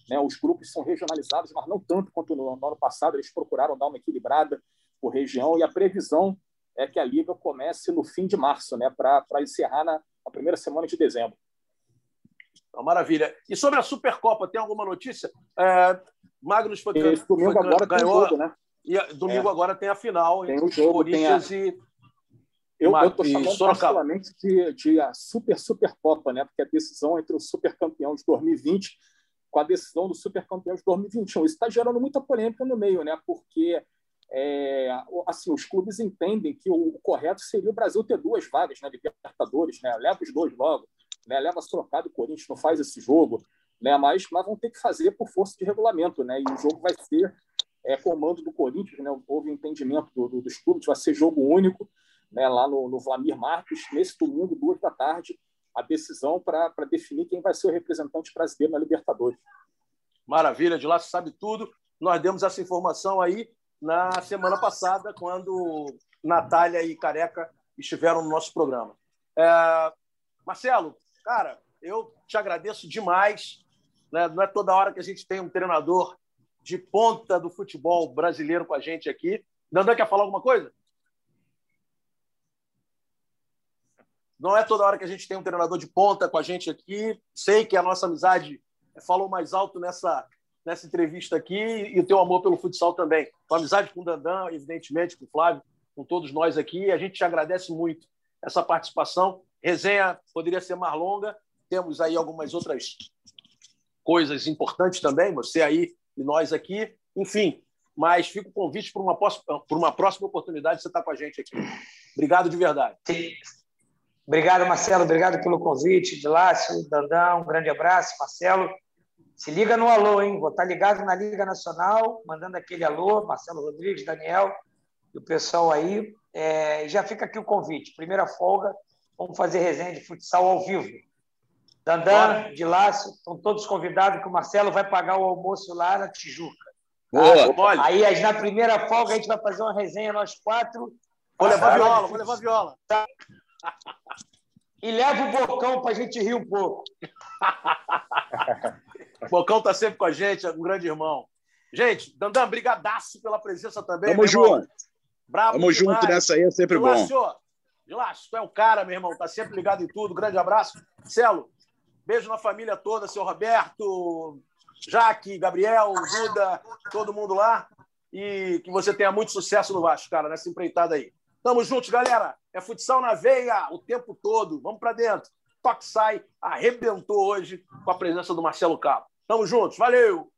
[SPEAKER 2] Né? Os grupos são regionalizados, mas não tanto quanto no, no ano passado. Eles procuraram dar uma equilibrada por região e a previsão é que a liga comece no fim de março, né, para encerrar na, na, primeira semana de dezembro.
[SPEAKER 1] Então, maravilha. E sobre a Supercopa, tem alguma notícia? É, Magnus foi,
[SPEAKER 2] Esse domingo foi, agora ganhou, tem jogo, né?
[SPEAKER 1] E domingo é. agora tem a final
[SPEAKER 2] tem o jogo, Corinthians tem a... e eu estou chamando particularmente de, de a Super Supercopa, né? porque a decisão entre o supercampeão de 2020 com a decisão do supercampeão de 2021. Isso está gerando muita polêmica no meio, né? porque é, assim, os clubes entendem que o, correto seria o Brasil ter duas vagas né? Libertadores, né? leva os dois logo, né? leva trocado, o Corinthians não faz esse jogo, né? mas, mas vão ter que fazer por força de regulamento, né? e o jogo vai ser é, comando do Corinthians, né? houve entendimento do, do, dos clubes, vai ser jogo único, né, lá no, no Vlamir Marques, nesse domingo, duas da tarde, a decisão para definir quem vai ser o representante brasileiro na Libertadores.
[SPEAKER 1] Maravilha, de lá você sabe tudo. Nós demos essa informação aí na semana passada, quando Natália e Careca estiveram no nosso programa. É... Marcelo, cara, eu te agradeço demais. Né? Não é toda hora que a gente tem um treinador de ponta do futebol brasileiro com a gente aqui. Dandan quer falar alguma coisa? Não é toda hora que a gente tem um treinador de ponta com a gente aqui. Sei que a nossa amizade falou mais alto nessa, nessa entrevista aqui e o teu amor pelo futsal também. Tua amizade com o Dandan, evidentemente, com o Flávio, com todos nós aqui. A gente te agradece muito essa participação. Resenha poderia ser mais longa. Temos aí algumas outras coisas importantes também, você aí e nós aqui. Enfim, mas fica o convite para uma, por uma próxima oportunidade de você estar com a gente aqui. Obrigado de verdade.
[SPEAKER 4] Obrigado, Marcelo. Obrigado pelo convite. De Lácio, Dandão, um grande abraço. Marcelo, se liga no alô, hein? Vou estar ligado na Liga Nacional, mandando aquele alô. Marcelo Rodrigues, Daniel e o pessoal aí. É, já fica aqui o convite. Primeira folga, vamos fazer resenha de futsal ao vivo. Dandan, de Lácio, estão todos convidados que o Marcelo vai pagar o almoço lá na Tijuca.
[SPEAKER 1] Boa,
[SPEAKER 4] tá? Aí, na primeira folga, a gente vai fazer uma resenha, nós quatro.
[SPEAKER 1] Vou levar viola, vou levar viola. Tá.
[SPEAKER 4] E leva o Bocão para a gente rir um pouco.
[SPEAKER 1] o Bocão está sempre com a gente, é um grande irmão. Gente, Dandan, brigadaço pela presença também.
[SPEAKER 3] Tamo junto. Bravo Tamo demais. junto nessa aí, é sempre Dilácio, bom.
[SPEAKER 1] Dilácio, tu é um cara, meu irmão, tá sempre ligado em tudo. Grande abraço. Celo, beijo na família toda, seu Roberto, Jaque, Gabriel, Duda, todo mundo lá. E que você tenha muito sucesso no Vasco, cara, nessa empreitada aí. Tamo juntos, galera. É futsal na veia o tempo todo. Vamos para dentro. Toque sai arrebentou hoje com a presença do Marcelo Cabo. Tamo juntos. Valeu!